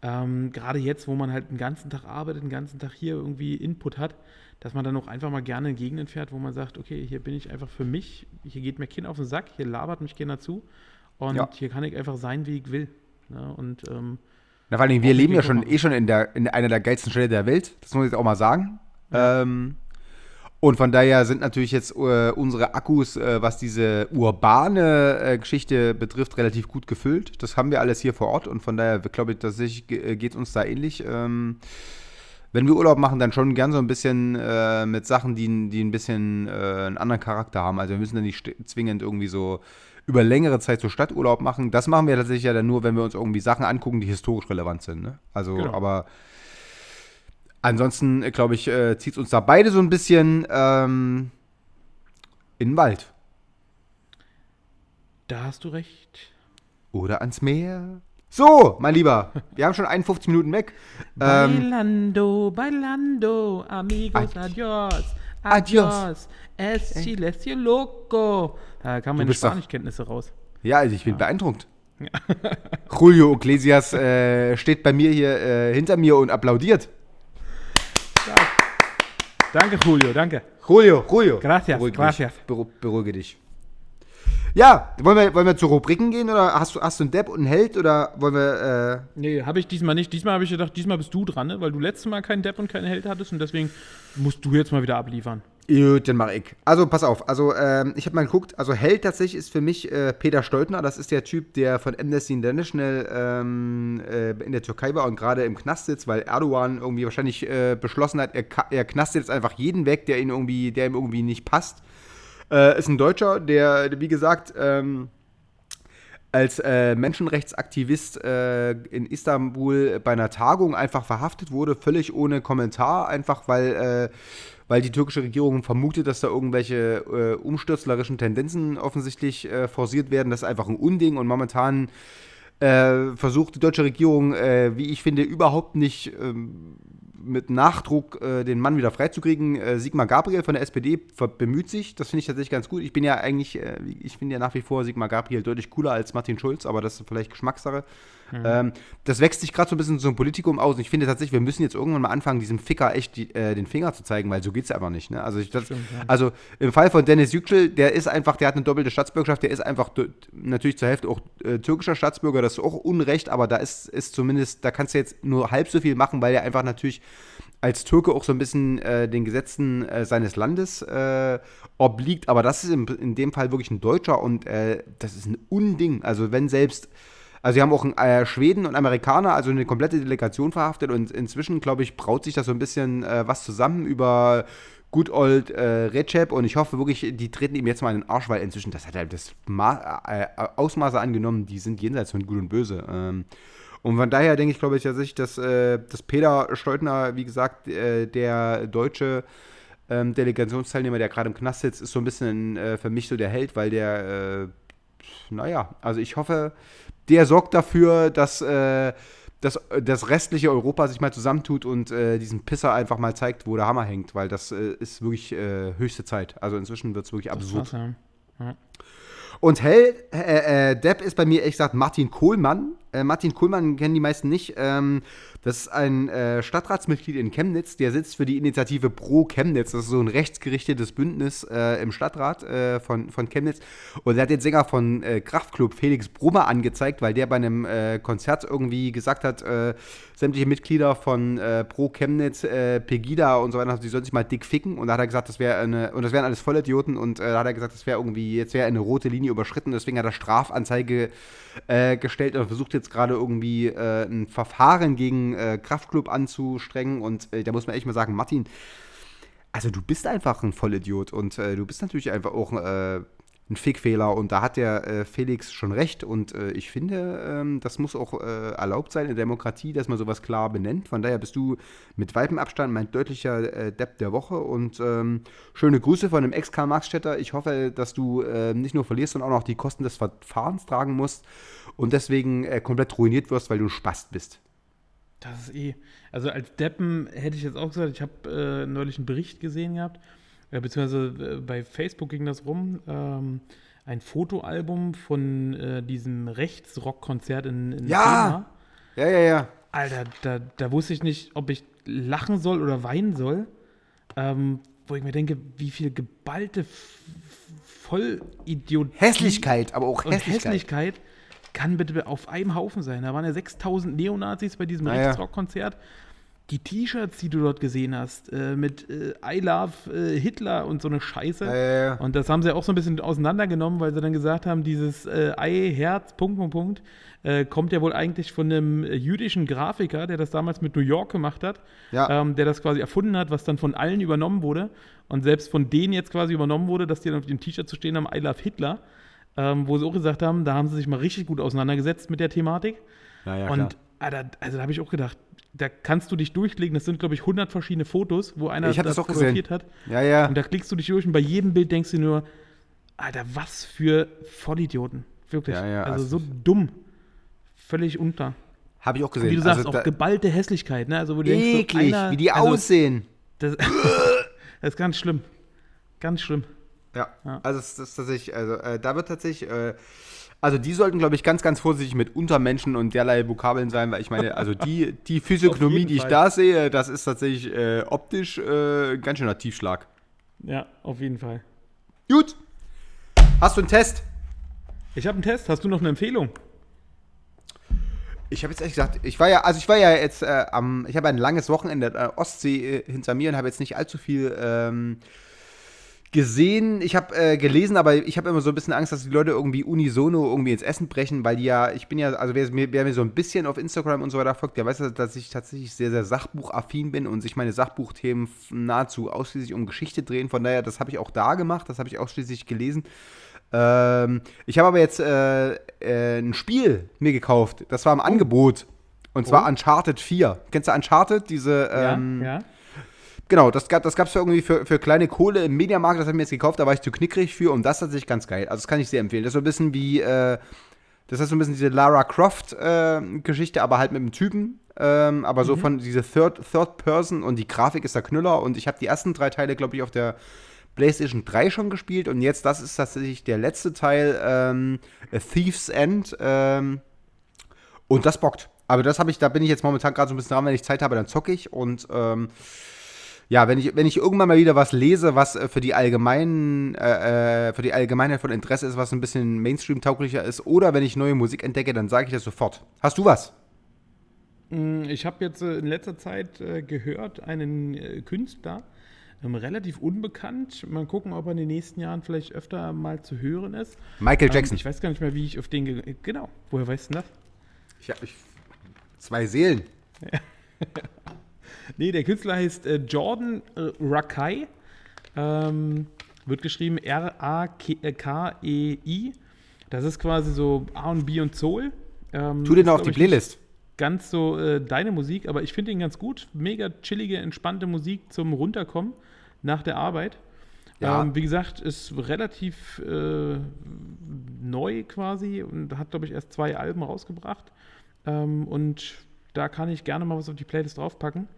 ähm, gerade jetzt, wo man halt den ganzen Tag arbeitet, den ganzen Tag hier irgendwie Input hat, dass man dann auch einfach mal gerne in Gegenden fährt, wo man sagt, okay, hier bin ich einfach für mich, hier geht mir Kind auf den Sack, hier labert mich keiner zu und Ja. hier kann ich einfach sein, wie ich will. Ne? Und ähm, Na, vor allen Dingen, wir leben ja schon eh schon in, der, in einer der geilsten Städte der Welt. Das muss ich jetzt auch mal sagen. Ähm, und von daher sind natürlich jetzt äh, unsere Akkus, äh, was diese urbane äh, Geschichte betrifft, relativ gut gefüllt. Das haben wir alles hier vor Ort und von daher glaube ich, tatsächlich ge- geht uns da ähnlich. Ähm, wenn wir Urlaub machen, dann schon gern so ein bisschen äh, mit Sachen, die, die ein bisschen äh, einen anderen Charakter haben. Also wir müssen dann nicht zwingend irgendwie so über längere Zeit so Stadturlaub machen. Das machen wir tatsächlich ja dann nur, wenn wir uns irgendwie Sachen angucken, die historisch relevant sind. Ne? Also, Genau. aber ansonsten, äh, glaube ich, äh, zieht uns da beide so ein bisschen ähm, in den Wald. da hast du recht. Oder ans Meer. So, mein Lieber, wir haben schon 51 Minuten weg. Ähm, Bailando, bailando, amigos, Ad- adios, Adios. adios, es silencio loco. Da kamen meine Spanischkenntnisse raus. Ja, also ich bin beeindruckt. Julio Iglesias äh, steht bei mir hier äh, hinter mir und applaudiert. Danke, Julio, danke. Julio, Julio. Gracias, Beruhige gracias. Dich, beru beruhige dich. Ja, wollen wir, wollen wir zu Rubriken gehen oder hast du, hast du einen Depp und einen Held oder wollen wir. Äh, Nee, habe ich diesmal nicht. Diesmal habe ich gedacht, diesmal bist du dran, ne? weil du letztes Mal keinen Depp und keinen Held hattest und deswegen musst du jetzt mal wieder abliefern. Gut, dann mach ich. Also, pass auf. Also, ähm, ich habe mal geguckt. Also, Held tatsächlich ist für mich äh, Peter Stoltner. Das ist der Typ, der von Amnesty International ähm, äh, in der Türkei war und gerade im Knast sitzt, weil Erdogan irgendwie wahrscheinlich äh, beschlossen hat, er, er knastet jetzt einfach jeden weg, der ihn irgendwie, der ihm irgendwie nicht passt. Äh, ist ein Deutscher, der, wie gesagt, ähm, als äh, Menschenrechtsaktivist äh, in Istanbul bei einer Tagung einfach verhaftet wurde, völlig ohne Kommentar, einfach weil, äh, weil die türkische Regierung vermutet, dass da irgendwelche äh, umstürzlerischen Tendenzen offensichtlich äh, forciert werden. Das ist einfach ein Unding und momentan äh, versucht die deutsche Regierung, äh, wie ich finde, überhaupt nicht ähm, mit Nachdruck äh, den Mann wieder freizukriegen. Äh, Sigmar Gabriel von der SPD bemüht sich. Das finde ich tatsächlich ganz gut. Ich bin ja eigentlich, ich finde ja nach wie vor Sigmar Gabriel deutlich cooler als Martin Schulz, aber das ist vielleicht Geschmackssache. Ähm, das wächst sich gerade so ein bisschen zum Politikum aus und ich finde tatsächlich, wir müssen jetzt irgendwann mal anfangen, diesem Ficker echt die, äh, den Finger zu zeigen, weil so geht es einfach nicht. Ne? Also, ich, das, also im Fall von Dennis Yüksel, der ist einfach, der hat eine doppelte Staatsbürgerschaft, der ist einfach natürlich zur Hälfte auch äh, türkischer Staatsbürger, das ist auch Unrecht, aber da ist, ist zumindest, da kannst du jetzt nur halb so viel machen, weil er einfach natürlich als Türke auch so ein bisschen äh, den Gesetzen äh, seines Landes äh, obliegt. Aber das ist in, in dem Fall wirklich ein Deutscher und äh, das ist ein Unding. Also wenn selbst, also sie haben auch einen, äh, Schweden und Amerikaner, also eine komplette Delegation verhaftet und inzwischen, glaube ich, braut sich da so ein bisschen äh, was zusammen über Good Old äh, Recep und ich hoffe wirklich, die treten ihm jetzt mal in den Arsch, weil inzwischen, das hat halt das Ma äh, Ausmaße angenommen, die sind jenseits von Gut und Böse. Ähm, und von daher denke ich, glaube ich, tatsächlich, dass, äh, dass Peter Steutner, wie gesagt, äh, der deutsche ähm, Delegationsteilnehmer, der gerade im Knast sitzt, ist so ein bisschen äh, für mich so der Held, weil der, äh, naja, also ich hoffe, der sorgt dafür, dass äh, dass das restliche Europa sich mal zusammentut und äh, diesen Pisser einfach mal zeigt, wo der Hammer hängt, weil das äh, ist wirklich äh, höchste Zeit. Also inzwischen wird es wirklich absurd. Ja. Ja. Und Hell, äh, äh, Depp ist bei mir ehrlich gesagt Martin Kohlmann. Äh, Martin Kohlmann kennen die meisten nicht. Ähm, das ist ein äh, Stadtratsmitglied in Chemnitz, der sitzt für die Initiative Pro Chemnitz. Das ist so ein rechtsgerichtetes Bündnis äh, im Stadtrat äh, von, von Chemnitz. Und er hat den Sänger von äh, Kraftklub, Felix Brummer, angezeigt, weil der bei einem äh, Konzert irgendwie gesagt hat, sämtliche Mitglieder von Pro Chemnitz, Pegida und so weiter, die sollen sich mal dick ficken. Und da hat er gesagt, das wäre eine, und das wären alles Vollidioten. Und da hat er gesagt, das wäre irgendwie, jetzt wäre eine rote Linie überschritten. Deswegen hat er Strafanzeige gestellt und versucht jetzt gerade irgendwie ein Verfahren gegen äh, Kraftclub anzustrengen. Und äh, da muss man echt mal sagen, Martin, also du bist einfach ein Vollidiot und äh, du bist natürlich einfach auch äh, ein Fickfehler und da hat der äh, Felix schon recht und äh, ich finde, ähm, das muss auch erlaubt sein in der Demokratie, dass man sowas klar benennt. Von daher bist du mit weitem Abstand mein deutlicher Depp der Woche und ähm, schöne Grüße von dem Ex-Karl Marxstädter. Ich hoffe, dass du ähm, nicht nur verlierst, sondern auch noch die Kosten des Verfahrens tragen musst und deswegen komplett ruiniert wirst, weil du ein Spast bist. Das ist eh. Also als Deppen hätte ich jetzt auch gesagt, ich habe äh, neulich einen Bericht gesehen gehabt, äh, beziehungsweise äh, bei Facebook ging das rum, ähm, ein Fotoalbum von äh, diesem Rechtsrock-Konzert in, in Ja! Ja, ja, ja. Alter, da, da wusste ich nicht, ob ich lachen soll oder weinen soll. Ähm, wo ich mir denke, wie viel geballte Vollidiot. Hässlichkeit, aber auch Hässlichkeit. Hässlichkeit kann bitte auf einem Haufen sein. Da waren ja 6000 Neonazis bei diesem naja. Rechtsrock-Konzert. Die T-Shirts, die du dort gesehen hast, äh, mit äh, I love äh, Hitler und so eine Scheiße. Ja, ja, ja. Und das haben sie auch so ein bisschen auseinandergenommen, weil sie dann gesagt haben, dieses äh, Ei, Herz, Punkt, Punkt, Punkt, äh, kommt ja wohl eigentlich von einem äh, jüdischen Grafiker, der das damals mit New York gemacht hat, ähm, der das quasi erfunden hat, was dann von allen übernommen wurde. Und selbst von denen jetzt quasi übernommen wurde, dass die dann auf dem T-Shirt zu stehen haben, I love Hitler ähm, wo sie auch gesagt haben, da haben sie sich mal richtig gut auseinandergesetzt mit der Thematik. Ja, ja, und Alter, also da habe ich auch gedacht, da kannst du dich durchklicken. Das sind, glaube ich, 100 verschiedene Fotos, wo einer ich das, das fotografiert hat. Ja, ja. Und da klickst du dich durch und bei jedem Bild denkst du nur, Alter, was für Vollidioten. Wirklich. Ja, ja, also, also so dumm. Völlig unter. Habe ich auch gesehen. Und wie du sagst, also, auch geballte Hässlichkeit. Ne? Also, wo du eklig, denkst, so einer, wie die also, aussehen. Das, das, ist ganz schlimm. Ganz schlimm. Ja, ja. also das ist tatsächlich, also äh, da wird tatsächlich, äh, also die sollten, glaube ich, ganz, ganz vorsichtig mit Untermenschen und derlei Vokabeln sein, weil ich meine, also die, die Physiognomie, die ich Fall. da sehe, das ist tatsächlich äh, optisch äh, ein ganz schöner Tiefschlag. Ja, auf jeden Fall. Gut. Hast du einen Test? Ich habe einen Test. Hast du noch eine Empfehlung? Ich habe jetzt ehrlich gesagt, ich war ja, also ich war ja jetzt äh, am, ich habe ein langes Wochenende der Ostsee äh, hinter mir und habe jetzt nicht allzu viel ähm, gesehen, ich habe äh, gelesen, aber ich habe immer so ein bisschen Angst, dass die Leute irgendwie unisono irgendwie ins Essen brechen, weil die ja, ich bin ja, also wer mir, wer mir so ein bisschen auf Instagram und so weiter folgt, der weiß, dass ich tatsächlich sehr, sehr sachbuchaffin bin und sich meine Sachbuchthemen nahezu ausschließlich um Geschichte drehen. Von daher, das habe ich auch da gemacht, das habe ich ausschließlich gelesen. Ähm, ich habe aber jetzt äh, äh, ein Spiel mir gekauft, das war im oh. Angebot. Und zwar oh. Uncharted 4. Kennst du Uncharted? Diese, ähm, ja, ja Genau, das gab es das für irgendwie für, für kleine Kohle im Mediamarkt, das habe ich mir jetzt gekauft, da war ich zu knickrig für und das ist tatsächlich ganz geil. Also das kann ich sehr empfehlen. Das ist so ein bisschen wie, äh, das ist so ein bisschen diese Lara Croft-Geschichte, äh, aber halt mit einem Typen. Ähm, aber mhm. so von diese Third, Third Person und die Grafik ist der Knüller und ich habe die ersten drei Teile, glaube ich, auf der PlayStation 3 schon gespielt und jetzt, das ist tatsächlich der letzte Teil, ähm, A Thief's End. Ähm, und das bockt. Aber das habe ich, da bin ich jetzt momentan gerade so ein bisschen dran, wenn ich Zeit habe, dann zocke ich und ähm, ja, wenn ich, wenn ich irgendwann mal wieder was lese, was äh, für die allgemeinen, äh, äh, für die Allgemeinheit von Interesse ist, was ein bisschen Mainstream-tauglicher ist, oder wenn ich neue Musik entdecke, dann sage ich das sofort. Hast du was? Mm, ich habe jetzt äh, in letzter Zeit gehört, einen Künstler, ähm, relativ unbekannt. Mal gucken, ob er in den nächsten Jahren vielleicht öfter mal zu hören ist. Michael ähm, Jackson. Ähm, ich weiß gar nicht mehr, wie ich auf den. Genau. Woher weißt du das? Ich habe zwei Seelen. Ja. Nee, der Künstler heißt äh, Jordan äh, Rakai. Ähm, wird geschrieben R-A-K-E-I. Das ist quasi so R&B und Soul. Ähm, Tu den ist, auf die Playlist. Ganz so äh, deine Musik, aber ich finde ihn ganz gut. Mega chillige, entspannte Musik zum Runterkommen nach der Arbeit. Ja. Ähm, wie gesagt, ist relativ äh, neu quasi und hat, glaube ich, erst zwei Alben rausgebracht. Ähm, und da kann ich gerne mal was auf die Playlist draufpacken.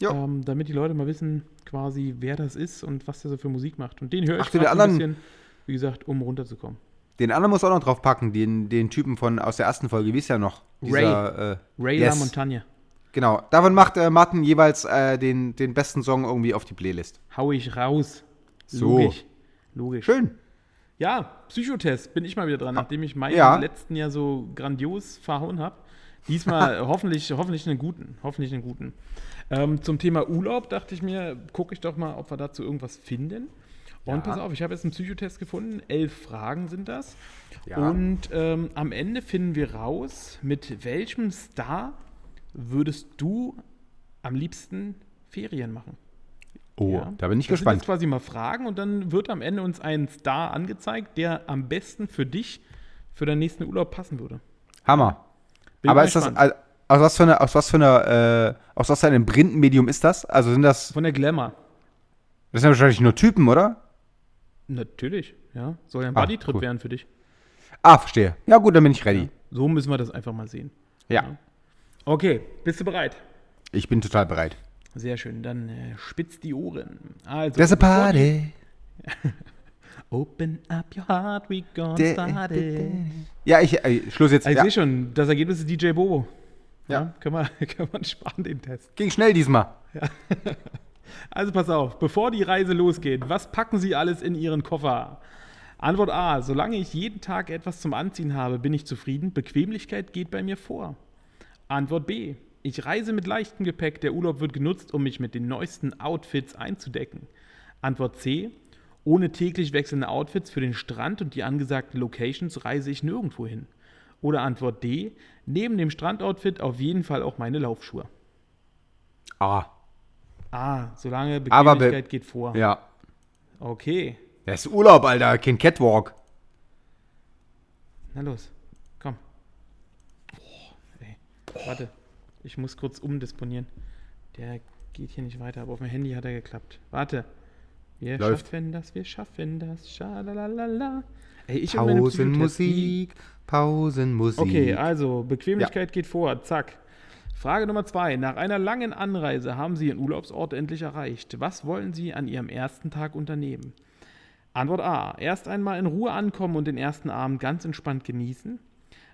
Ähm, damit die Leute mal wissen, quasi, wer das ist und was der so für Musik macht. Und den höre ich Ach, den ein bisschen, wie gesagt, um runterzukommen. Den anderen muss auch noch drauf packen, den, den Typen von aus der ersten Folge, wie ist ja noch? Dieser, Äh, Ray yes. LaMontagne. Genau. Davon macht äh, Martin jeweils äh, den, den besten Song irgendwie auf die Playlist. Hau ich raus. So. Logisch. Logisch. Schön. Ja, Psychotest bin ich mal wieder dran, nachdem ich meinen Ja. letzten Jahr so grandios verhauen habe. Diesmal hoffentlich, hoffentlich einen guten. Hoffentlich einen guten. Ähm, zum Thema Urlaub dachte ich mir, gucke ich doch mal, ob wir dazu irgendwas finden. Und pass auf, ich habe jetzt einen Psychotest gefunden. Elf Fragen sind das. Ja. Und ähm, am Ende finden wir raus, mit welchem Star würdest du am liebsten Ferien machen? Oh, Ja. da bin ich das Sind gespannt. jetzt quasi mal Fragen und dann wird am Ende uns ein Star angezeigt, der am besten für dich für deinen nächsten Urlaub passen würde. Hammer. Bin Aber ist das, gespannt. äh, aus was für eine, aus was für eine, äh, aus was für einem Brindenmedium ist das? Also sind das, Von der Glamour. das sind ja wahrscheinlich nur Typen, oder? Natürlich, ja. Soll ja ein Ah, Buddy-Trip cool. werden für dich. Ah, verstehe. Ja gut, dann bin ich ready. So müssen wir das einfach mal sehen. Ja, Okay, bist du bereit? ich bin total bereit. Sehr schön, dann äh, spitz die Ohren. Also, There's a party. Open up your heart, we gonna De- start it. Ja, ich, äh, Schluss jetzt. Ich Ja. sehe schon, das Ergebnis ist DJ Bobo. Ja. Können wir, können wir sparen, den Test. Ging schnell diesmal. Also pass auf, bevor die Reise losgeht, was packen Sie alles in Ihren Koffer? Antwort A, solange ich jeden Tag etwas zum Anziehen habe, bin ich zufrieden. Bequemlichkeit geht bei mir vor. Antwort B, ich reise mit leichtem Gepäck, der Urlaub wird genutzt, um mich mit den neuesten Outfits einzudecken. Antwort C, ohne täglich wechselnde Outfits für den Strand und die angesagten Locations reise ich nirgendwo hin. Oder Antwort D, neben dem Strandoutfit auf jeden Fall auch meine Laufschuhe. Ah, Ah, solange Aber be- Bequemlichkeit geht vor. ja. Okay, Das ist Urlaub, Alter, kein Catwalk. na los, komm. Ey. Warte, ich muss kurz umdisponieren. Der geht hier nicht weiter, aber auf dem Handy hat er geklappt. Warte. Wir Läuft. schaffen das, wir schaffen das. Schalalala. Ey, ich Pausenmusik, Pausenmusik. Okay, also Bequemlichkeit geht vor. Zack. Frage Nummer zwei. Nach einer langen Anreise haben Sie Ihren Urlaubsort endlich erreicht. Was wollen Sie an Ihrem ersten Tag unternehmen? Antwort A. Erst einmal in Ruhe ankommen und den ersten Abend ganz entspannt genießen.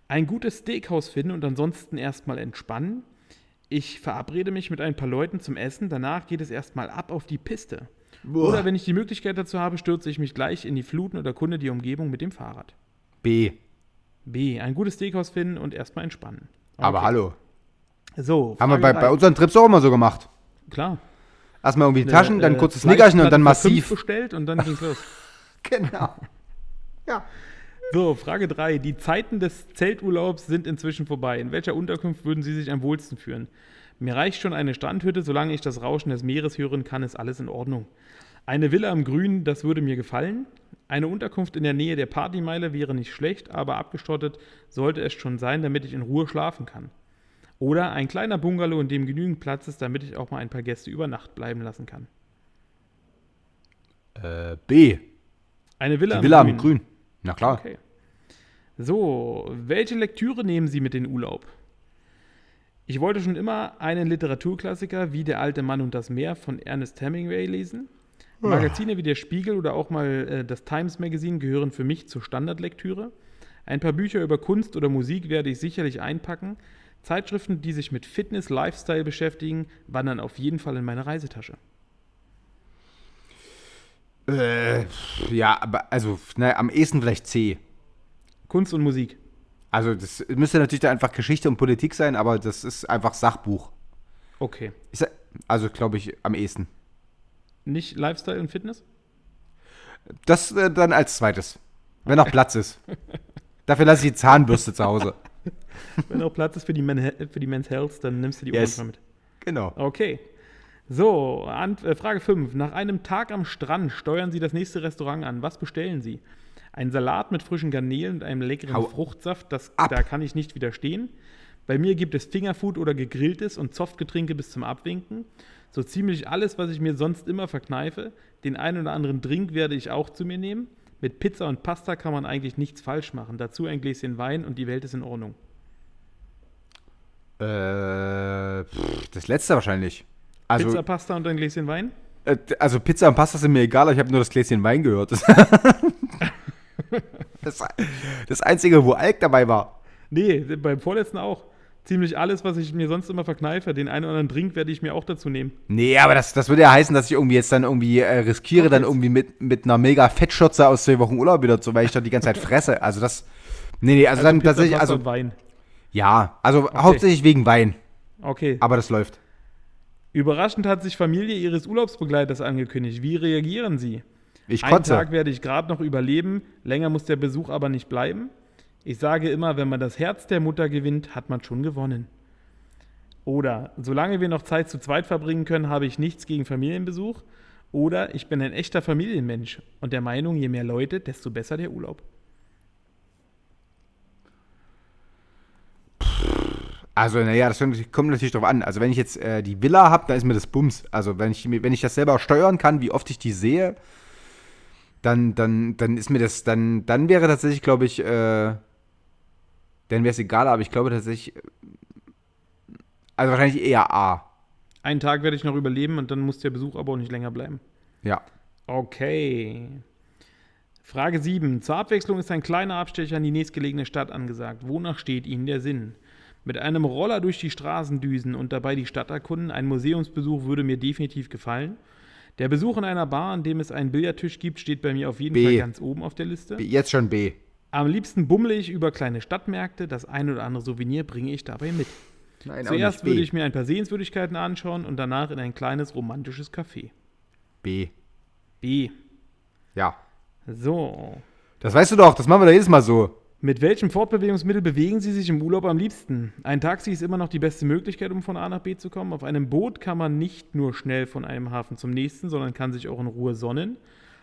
Ein gutes Steakhouse finden und ansonsten erstmal entspannen. Ich verabrede mich mit ein paar Leuten zum Essen. Danach geht es erstmal ab auf die Piste. Oder wenn ich die Möglichkeit dazu habe, stürze ich mich gleich in die Fluten und erkunde die Umgebung mit dem Fahrrad. B. B. Ein gutes Steakhouse finden und erstmal entspannen. Aber Okay. hallo. So, Haben wir bei, bei unseren Trips auch immer so gemacht. Klar. Erstmal irgendwie die Taschen, dann Äh, kurzes Nickerchen und dann massiv. bestellt und dann ging's los. Genau. Ja. So, Frage 3. Die Zeiten des Zelturlaubs sind inzwischen vorbei. In welcher Unterkunft würden Sie sich am wohlsten fühlen? Mir reicht schon eine Strandhütte, solange ich das Rauschen des Meeres hören kann, ist alles in Ordnung. Eine Villa im Grün, das würde mir gefallen. Eine Unterkunft in der Nähe der Partymeile wäre nicht schlecht, aber abgestottet sollte es schon sein, damit ich in Ruhe schlafen kann. Oder ein kleiner Bungalow, in dem genügend Platz ist, damit ich auch mal ein paar Gäste über Nacht bleiben lassen kann. Äh, B. Eine Villa, Die Villa am Grün. Na klar. Okay. So, welche Lektüre nehmen Sie mit in den Urlaub? Ich wollte schon immer einen Literaturklassiker wie Der alte Mann und das Meer von Ernest Hemingway lesen. Magazine wie der Spiegel oder auch mal äh, das Times Magazine gehören für mich zur Standardlektüre. Ein paar Bücher über Kunst oder Musik werde ich sicherlich einpacken. Zeitschriften, die sich mit Fitness, Lifestyle beschäftigen, wandern auf jeden Fall in meine Reisetasche. Äh, ja, aber also, na, am ehesten vielleicht C. Kunst und Musik. Also, das müsste natürlich da einfach Geschichte und Politik sein, aber das ist einfach Sachbuch. Okay. Ich sag, also, glaube ich, am ehesten. Nicht Lifestyle und Fitness? Das äh, dann als zweites. Wenn noch Platz ist. Dafür lasse ich die Zahnbürste zu Hause. Wenn auch Platz ist für die, Men für die Men's Health, dann nimmst du die Yes. Mit. Genau. Okay. So, an, äh, Frage 5. Nach einem Tag am Strand steuern Sie das nächste Restaurant an. Was bestellen Sie? Ein Salat mit frischen Garnelen und einem leckeren Hau Fruchtsaft, das, ab. da kann ich nicht widerstehen. Bei mir gibt es Fingerfood oder gegrilltes und Softgetränke bis zum Abwinken. So ziemlich alles, was ich mir sonst immer verkneife. Den einen oder anderen Drink werde ich auch zu mir nehmen. Mit Pizza und Pasta kann man eigentlich nichts falsch machen. Dazu ein Gläschen Wein und die Welt ist in Ordnung. Äh, pff, das letzte wahrscheinlich. Also, Pizza, Pasta und ein Gläschen Wein? äh, also Pizza und Pasta sind mir egal, aber ich habe nur das Gläschen Wein gehört. Das, das, das Einzige, wo Alk dabei war. Nee, beim vorletzten auch. Ziemlich alles, was ich mir sonst immer verkneife. Den einen oder anderen Drink werde ich mir auch dazu nehmen. Nee, aber das, das würde ja heißen, dass ich irgendwie jetzt dann irgendwie äh, riskiere, dann irgendwie mit, mit einer mega Fettschürze aus zwei Wochen Urlaub wieder zu, weil ich doch die ganze Zeit fresse. Also das. Nee, nee, also, dann Pizza, tatsächlich, also Wein. ja, also hauptsächlich wegen Wein. Okay. Aber das läuft. Überraschend hat sich Familie ihres Urlaubsbegleiters angekündigt. Wie reagieren Sie? Ich Einen kotze. Tag werde ich gerade noch überleben, länger muss der Besuch aber nicht bleiben. Ich sage immer, wenn man das Herz der Mutter gewinnt, hat man schon gewonnen. Oder, solange wir noch Zeit zu zweit verbringen können, habe ich nichts gegen Familienbesuch. Oder, ich bin ein echter Familienmensch und der Meinung, je mehr Leute, desto besser der Urlaub. Also, naja, das kommt natürlich drauf an. Also, wenn ich jetzt äh, die Villa habe, dann ist mir das Bums. Also, wenn ich, wenn ich das selber steuern kann, wie oft ich die sehe, dann, dann, dann ist mir das, dann, dann wäre tatsächlich, glaube ich, äh, dann wäre es egal, aber ich glaube tatsächlich, also wahrscheinlich eher A. Einen Tag werde ich noch überleben und dann muss der Besuch aber auch nicht länger bleiben. Ja. Okay. Frage 7. Zur Abwechslung ist ein kleiner Abstecher in die nächstgelegene Stadt angesagt. Wonach steht Ihnen der Sinn? Mit einem Roller durch die Straßen düsen und dabei die Stadt erkunden, ein Museumsbesuch würde mir definitiv gefallen. Der Besuch in einer Bar, an dem es einen Billardtisch gibt, steht bei mir auf jeden B. Fall ganz oben auf der Liste. Jetzt schon B. Am liebsten bummle ich über kleine Stadtmärkte. Das ein oder andere Souvenir bringe ich dabei mit. Nein, Zuerst würde ich mir ein paar Sehenswürdigkeiten anschauen und danach in ein kleines romantisches Café. B. B. Ja. So. Das weißt du doch, das machen wir doch jedes Mal so. Mit welchem Fortbewegungsmittel bewegen Sie sich im Urlaub am liebsten? Ein Taxi ist immer noch die beste Möglichkeit, um von A nach B zu kommen. Auf einem Boot kann man nicht nur schnell von einem Hafen zum nächsten, sondern kann sich auch in Ruhe sonnen.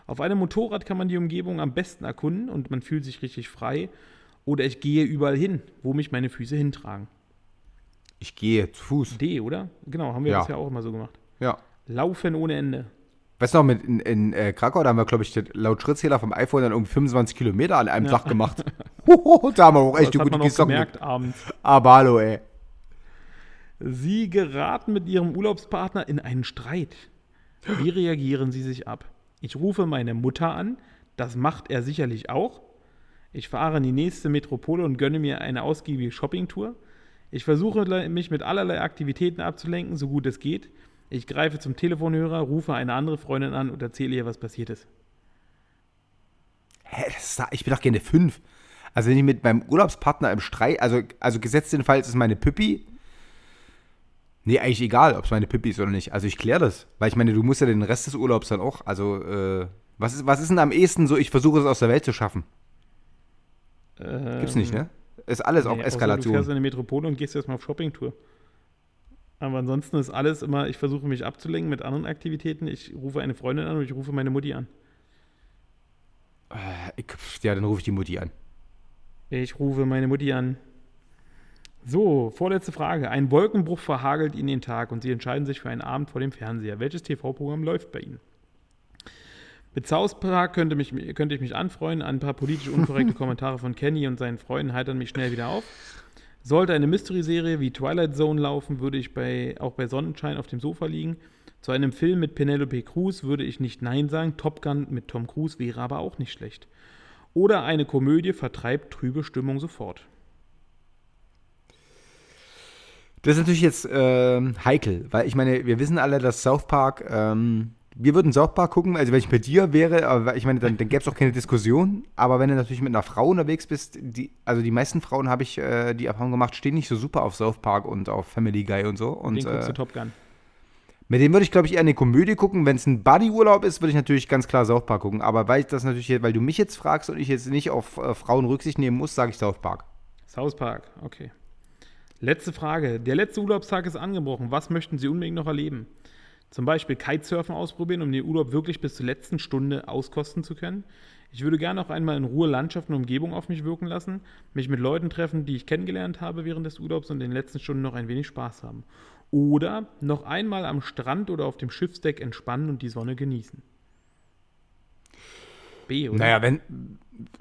Auf einem Motorrad kann man die Umgebung am besten erkunden und man fühlt sich richtig frei. Oder ich gehe überall hin, wo mich meine Füße hintragen. Ich gehe zu Fuß. D, oder? Genau, haben wir Ja. das ja auch immer so gemacht. Ja. Laufen ohne Ende. Weißt du noch, mit in, in äh, Krakau, da haben wir, glaube ich, laut Schrittzähler vom iPhone dann irgendwie 25 Kilometer an einem Tag gemacht. Hoho, da haben wir auch echt hat gute Gesocken. gemerkt abends. Aber hallo, ey. Sie geraten mit Ihrem Urlaubspartner in einen Streit. Wie reagieren Sie sich ab? Ich rufe meine Mutter an, das macht er sicherlich auch. Ich fahre in die nächste Metropole und gönne mir eine ausgiebige Shoppingtour. Ich versuche mich mit allerlei Aktivitäten abzulenken, so gut es geht. Ich greife zum Telefonhörer, rufe eine andere Freundin an und erzähle ihr, was passiert ist. Hä, ist, ich bin doch gerne fünf. Also wenn ich mit meinem Urlaubspartner im Streit, also, also gesetzt den Fall, es ist meine Pippi. Nee, eigentlich egal, ob es meine Pippi ist oder nicht. Also ich kläre das. Weil ich meine, du musst ja den Rest des Urlaubs dann auch, also, äh, was ist, was ist denn am ehesten so, ich versuche es aus der Welt zu schaffen? Gibt's nicht, ne? Ist alles auch Nee, Du Eskalation. fährst in eine Metropole und gehst erstmal auf Shoppingtour. Aber ansonsten ist alles immer, ich versuche mich abzulenken mit anderen Aktivitäten. Ich rufe eine Freundin an und ich rufe meine Mutti an. Ich, ja, dann rufe ich die Mutti an. Ich rufe meine Mutti an. So, vorletzte Frage. Ein Wolkenbruch verhagelt Ihnen den Tag und Sie entscheiden sich für einen Abend vor dem Fernseher. Welches TV-Programm läuft bei Ihnen? Mit South Park könnte, mich, könnte ich mich anfreuen. Ein paar politisch unkorrekte Kommentare von Kenny und seinen Freunden heitern mich schnell wieder auf. Sollte eine Mystery-Serie wie Twilight Zone laufen, würde ich bei, auch bei Sonnenschein auf dem Sofa liegen. Zu einem Film mit Penelope Cruz würde ich nicht Nein sagen. Top Gun mit Tom Cruise wäre aber auch nicht schlecht. Oder eine Komödie vertreibt trübe Stimmung sofort. Das ist natürlich jetzt ähm, heikel, weil ich meine, wir wissen alle, dass South Park, ähm, wir würden South Park gucken, also wenn ich bei dir wäre, aber ich meine, dann, dann gäbe es auch keine Diskussion, aber wenn du natürlich mit einer Frau unterwegs bist, die, also die meisten Frauen habe ich äh, die Erfahrung gemacht, stehen nicht so super auf South Park und auf Family Guy und so. Und Den guckst du äh, Top Gun. mit dem würde ich, glaube ich, eher eine Komödie gucken. Wenn es ein Buddy-Urlaub ist, würde ich natürlich ganz klar South Park gucken. Aber weil ich das natürlich, weil du mich jetzt fragst und ich jetzt nicht auf äh, Frauen Rücksicht nehmen muss, sage ich South Park. South Park, okay. Letzte Frage. Der letzte Urlaubstag ist angebrochen. Was möchten Sie unbedingt noch erleben? Zum Beispiel Kitesurfen ausprobieren, um den Urlaub wirklich bis zur letzten Stunde auskosten zu können. Ich würde gerne auch einmal in Ruhe Landschaft und Umgebung auf mich wirken lassen, mich mit Leuten treffen, die ich kennengelernt habe während des Urlaubs und in den letzten Stunden noch ein wenig Spaß haben. Oder noch einmal am Strand oder auf dem Schiffsdeck entspannen und die Sonne genießen. B, oder? Naja, wenn.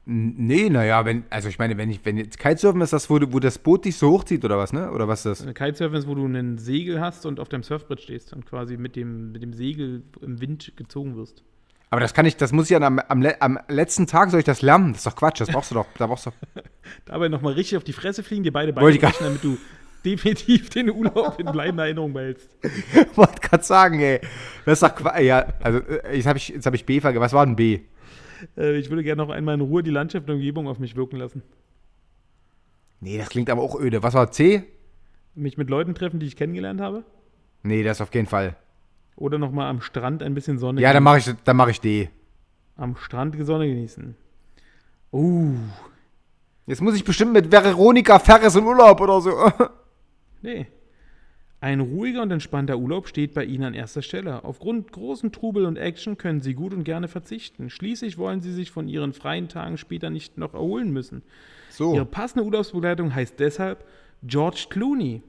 Nee, naja, wenn. Also ich meine, wenn ich, wenn jetzt Kitesurfen ist das, wo, du- wo das Boot dich so hochzieht oder was, ne? Oder was ist das? Kitesurfen ist, wo du einen Segel hast und auf deinem Surfbrett stehst und quasi mit dem, mit dem Segel im Wind gezogen wirst. Aber das kann ich, das muss ich ja am, am, am letzten Tag soll ich das lernen. Das ist doch Quatsch, das brauchst du doch. Da brauchst du. Dabei nochmal richtig auf die Fresse fliegen, dir beide Beine brechen, damit du definitiv den Urlaub in bleibender Erinnerung behältst. wollte gerade sagen, ey. Das ist doch Quatsch. Ja, also äh, jetzt habe ich, jetzt hab ich B vergessen. Was war denn B? Äh, ich würde gerne noch einmal in Ruhe die Landschaft und Umgebung auf mich wirken lassen. Nee, das klingt aber auch öde. Was war C? Mich mit Leuten treffen, die ich kennengelernt habe. Nee, das auf jeden Fall. Oder nochmal am Strand ein bisschen Sonne Ja, dann mache ich, dann mach ich D. Am Strand Sonne genießen. Uh, Jetzt muss ich bestimmt mit Veronika Ferres in Urlaub oder so. nee. Ein ruhiger und entspannter Urlaub steht bei Ihnen an erster Stelle. Aufgrund großen Trubel und Action können Sie gut und gerne verzichten. Schließlich wollen Sie sich von Ihren freien Tagen später nicht noch erholen müssen. So. Ihre passende Urlaubsbegleitung heißt deshalb George Clooney.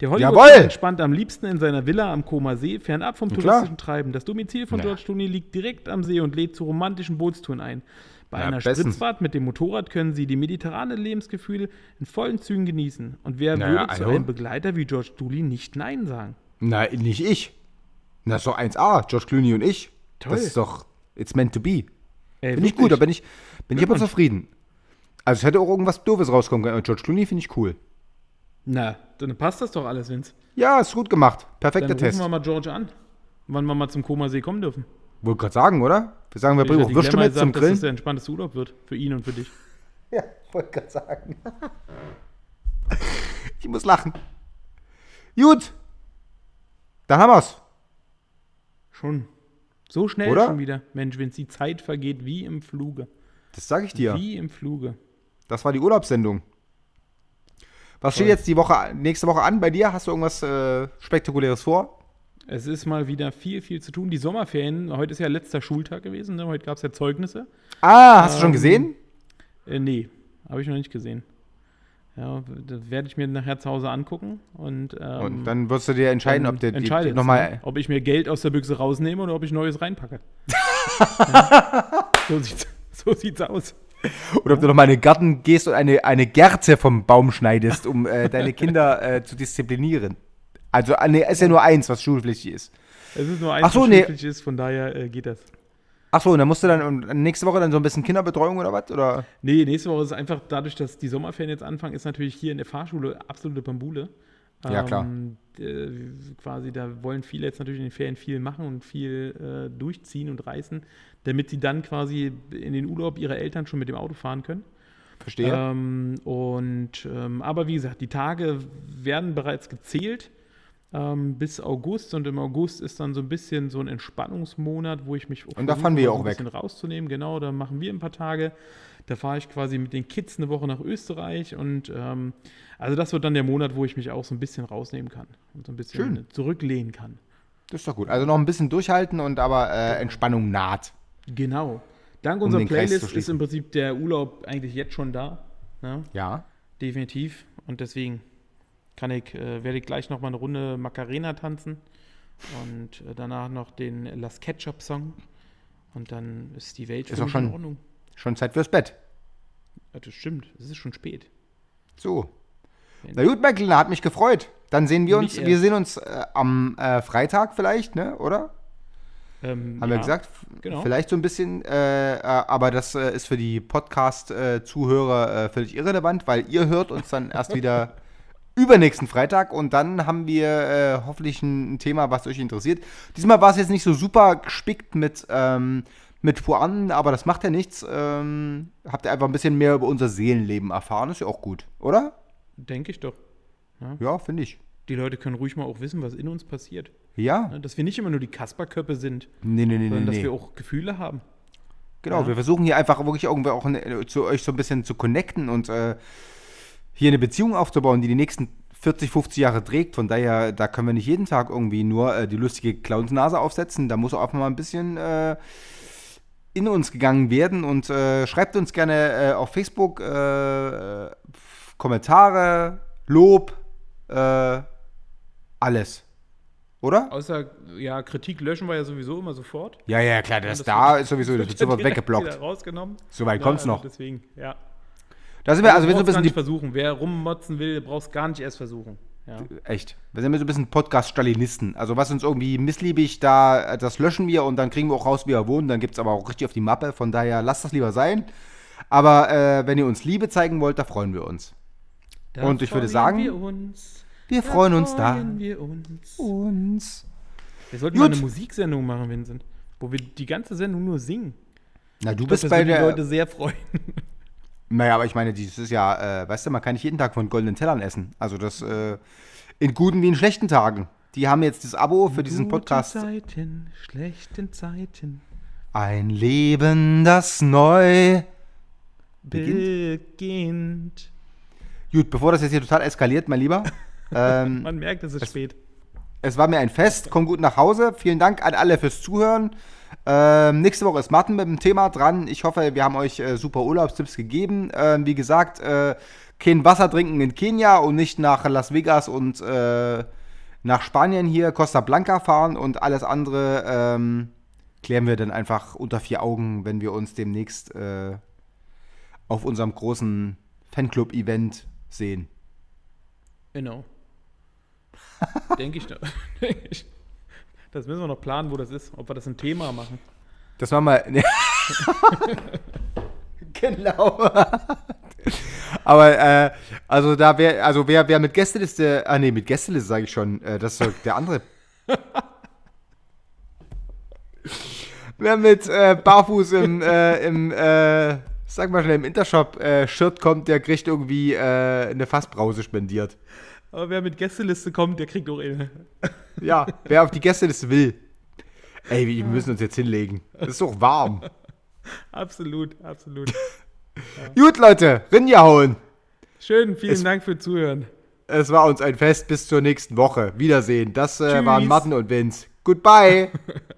Der! Hollywood entspannt am liebsten in seiner Villa am Koma See, fernab vom touristischen Treiben. Das Domizil von Ja. George Clooney liegt direkt am See und lädt zu romantischen Bootstouren ein. Bei Ja, einer bestens. Spritzfahrt mit dem Motorrad können Sie die mediterrane Lebensgefühle in vollen Zügen genießen. Und wer Naja, würde zu hallo? einem Begleiter wie George Clooney nicht Nein sagen? Nein, nicht ich. Na, ist doch 1A. George Clooney und ich. Toll. Das ist doch. It's meant to be. Ey, Bin ich gut, da bin ich, bin ich aber zufrieden. Also es hätte auch irgendwas Doofes rauskommen können. aber George Clooney finde ich cool. Na, dann passt das doch alles, Vince. Ja, ist gut gemacht. Dann Perfekter rufen Test. wir mal George an, wann wir mal zum Koma See kommen dürfen. Wollte gerade sagen, oder? Wir sagen, wir bringen auch Glamour mit zum gesagt, dass das Grillen. der entspannteste Urlaub wird. Für ihn und für dich. Ja, wollte gerade sagen. ich muss lachen. Gut. Dann haben wir's. Schon. So schnell Oder? schon wieder. Mensch, wenn die Zeit vergeht wie im Fluge. Das sage ich dir. Wie im Fluge. Das war die Urlaubssendung. Was steht Toll. jetzt die Woche, nächste Woche an bei dir? Hast du irgendwas äh, Spektakuläres vor? Es ist mal wieder viel, viel zu tun. Die Sommerferien, heute ist ja letzter Schultag gewesen, ne? heute gab es ja Zeugnisse. Ah, hast du schon Ähm, gesehen? Äh, nee, habe ich noch nicht gesehen. Ja, das werde ich mir nachher zu Hause angucken und, ähm, Und dann wirst du dir entscheiden, ob der entscheidet nochmal. ob ich mir Geld aus der Büchse rausnehme oder ob ich Neues reinpacke. ja, so, sieht's, so sieht's aus. Oder ob du nochmal in den Garten gehst und eine, eine Gerze vom Baum schneidest, um äh, deine Kinder äh, zu disziplinieren. Also, äh, nee, ist ja nur eins, was schulpflichtig ist. Es ist nur Ach eins, so, was nee. schulpflichtig ist, von daher äh, geht das. Achso, und dann musst du dann nächste Woche dann so ein bisschen Kinderbetreuung oder was? Oder? Nee, nächste Woche ist einfach dadurch, dass die Sommerferien jetzt anfangen, ist natürlich hier in der Fahrschule absolute Bambule. Ja, klar. Ähm, äh, quasi, da wollen viele jetzt natürlich in den Ferien viel machen und viel äh, durchziehen und reißen, damit sie dann quasi in den Urlaub ihrer Eltern schon mit dem Auto fahren können. Verstehe. Ähm, und ähm, aber wie gesagt, die Tage werden bereits gezählt ähm, bis August und im August ist dann so ein bisschen so ein Entspannungsmonat, wo ich mich Und da fahren wir ja auch ein weg. bisschen rauszunehmen. Genau, da machen wir ein paar Tage. Da fahre ich quasi mit den Kids eine Woche nach Österreich und ähm, also das wird dann der Monat, wo ich mich auch so ein bisschen rausnehmen kann und so ein bisschen Schön. zurücklehnen kann. Das ist doch gut. Also noch ein bisschen durchhalten und aber äh, Entspannung naht. Genau. Dank Um unserer Playlist ist im Prinzip der Urlaub eigentlich jetzt schon da. Ne? Ja. Definitiv. Und deswegen kann ich, äh, werde ich gleich noch mal eine Runde Macarena tanzen und äh, danach noch den Las Ketchup Song. Und dann ist die Welt Ist auch schon- in Ordnung. Schon Zeit fürs Bett. Ja, das stimmt. Es ist schon spät. So. Na gut, Michael, hat mich gefreut. Dann sehen wir uns, wir sehen uns äh, am äh, Freitag vielleicht, ne? Oder? Ähm, Haben ja, wir gesagt? genau. Vielleicht so ein bisschen, äh, äh, aber das äh, ist für die Podcast-Zuhörer äh, völlig irrelevant, weil ihr hört uns dann erst wieder übernächsten Freitag und dann haben wir äh, hoffentlich ein, Thema, was euch interessiert. Diesmal war es jetzt nicht so super gespickt mit, ähm, mit Pointen, aber das macht ja nichts. Ähm, habt ihr einfach ein bisschen mehr über unser Seelenleben erfahren, ist ja auch gut, oder? Denke ich doch. Ja, finde ich. Die Leute können ruhig mal auch wissen, was in uns passiert. Ja. Ne? Dass wir nicht immer nur die Kasperköppe sind, Nee, nee, nee, nee. sondern dass nee. wir auch Gefühle haben. Genau, Ja. wir versuchen hier einfach wirklich irgendwie auch ne, zu euch so ein bisschen zu connecten und äh, hier eine Beziehung aufzubauen, die die nächsten 40, 50 Jahre trägt. Von daher, da können wir nicht jeden Tag irgendwie nur äh, die lustige Clownsnase aufsetzen. Da muss auch mal ein bisschen äh, in uns gegangen werden. Und äh, schreibt uns gerne äh, auf Facebook äh, Kommentare, Lob, äh, alles. Oder? Außer, ja, Kritik löschen wir ja sowieso immer sofort. Ja, ja, klar, das, das da ist sowieso, das wird sofort weggeblockt. rausgenommen. So weit Ja, kommt's also noch. Deswegen, ja. Da sind wir, also wir sind so ein bisschen nicht versuchen. Wer rummotzen will, brauchst gar nicht erst versuchen. Ja. Echt. Wir sind so ein bisschen Podcast-Stalinisten. Also was uns irgendwie missliebig, da das löschen wir und dann kriegen wir auch raus, wie wir wohnen. Dann gibt es aber auch richtig auf die Mappe. Von daher lasst das lieber sein. Aber äh, wenn ihr uns Liebe zeigen wollt, da freuen wir uns. Da Und ich würde sagen, wir, uns, Wir freuen uns da. wir uns. Uns. Wir sollten Gut. mal eine Musiksendung machen, Vincent. Wo wir die ganze Sendung nur singen. Na, du Ich glaub, bist das bei würden die der. Leute sehr freuen. Naja, aber ich meine, dieses Jahr, äh, weißt du, man kann nicht jeden Tag von goldenen Tellern essen. Also das äh, in guten wie in schlechten Tagen. Die haben jetzt das Abo für diesen Podcast. Zeiten, schlechten Zeiten Ein Leben, das neu. beginnt. Gut, bevor das jetzt hier total eskaliert, mein Lieber. ähm, Man merkt, es ist spät. Es war mir ein Fest. Komm gut nach Hause. Vielen Dank an alle fürs Zuhören. Ähm, nächste Woche ist Martin mit dem Thema dran. Ich hoffe, wir haben euch äh, super Urlaubstipps gegeben. Ähm, wie gesagt, äh, kein Wasser trinken in Kenia und nicht nach Las Vegas und äh, nach Spanien hier, Costa Blanca fahren und alles andere ähm, klären wir dann einfach unter vier Augen, wenn wir uns demnächst äh, auf unserem großen Fanclub-Event sehen. Genau. Denke ich, ich. Das müssen wir noch planen, wo das ist. Ob wir das ein Thema machen. Das war mal. genau. Aber äh, also da wäre, also wer, wer mit Gästeliste, ah nee, mit Gästeliste sage ich schon, äh, das ist doch der andere. wer mit äh, Barfuß im, äh, im äh, sag mal schnell, im Intershop äh, Shirt kommt, der kriegt irgendwie äh, eine Fassbrause spendiert. Aber wer mit Gästeliste kommt, der kriegt auch eine. Ja, wer auf die Gästeliste will. Ey, wir müssen uns jetzt hinlegen. Es ist doch warm. Absolut, absolut. Gut, Leute, Rinja hauen. Schön, vielen Es- Dank für Zuhören. Es war uns ein Fest. Bis zur nächsten Woche. Wiedersehen. Das äh, waren Martin und Vince. Goodbye.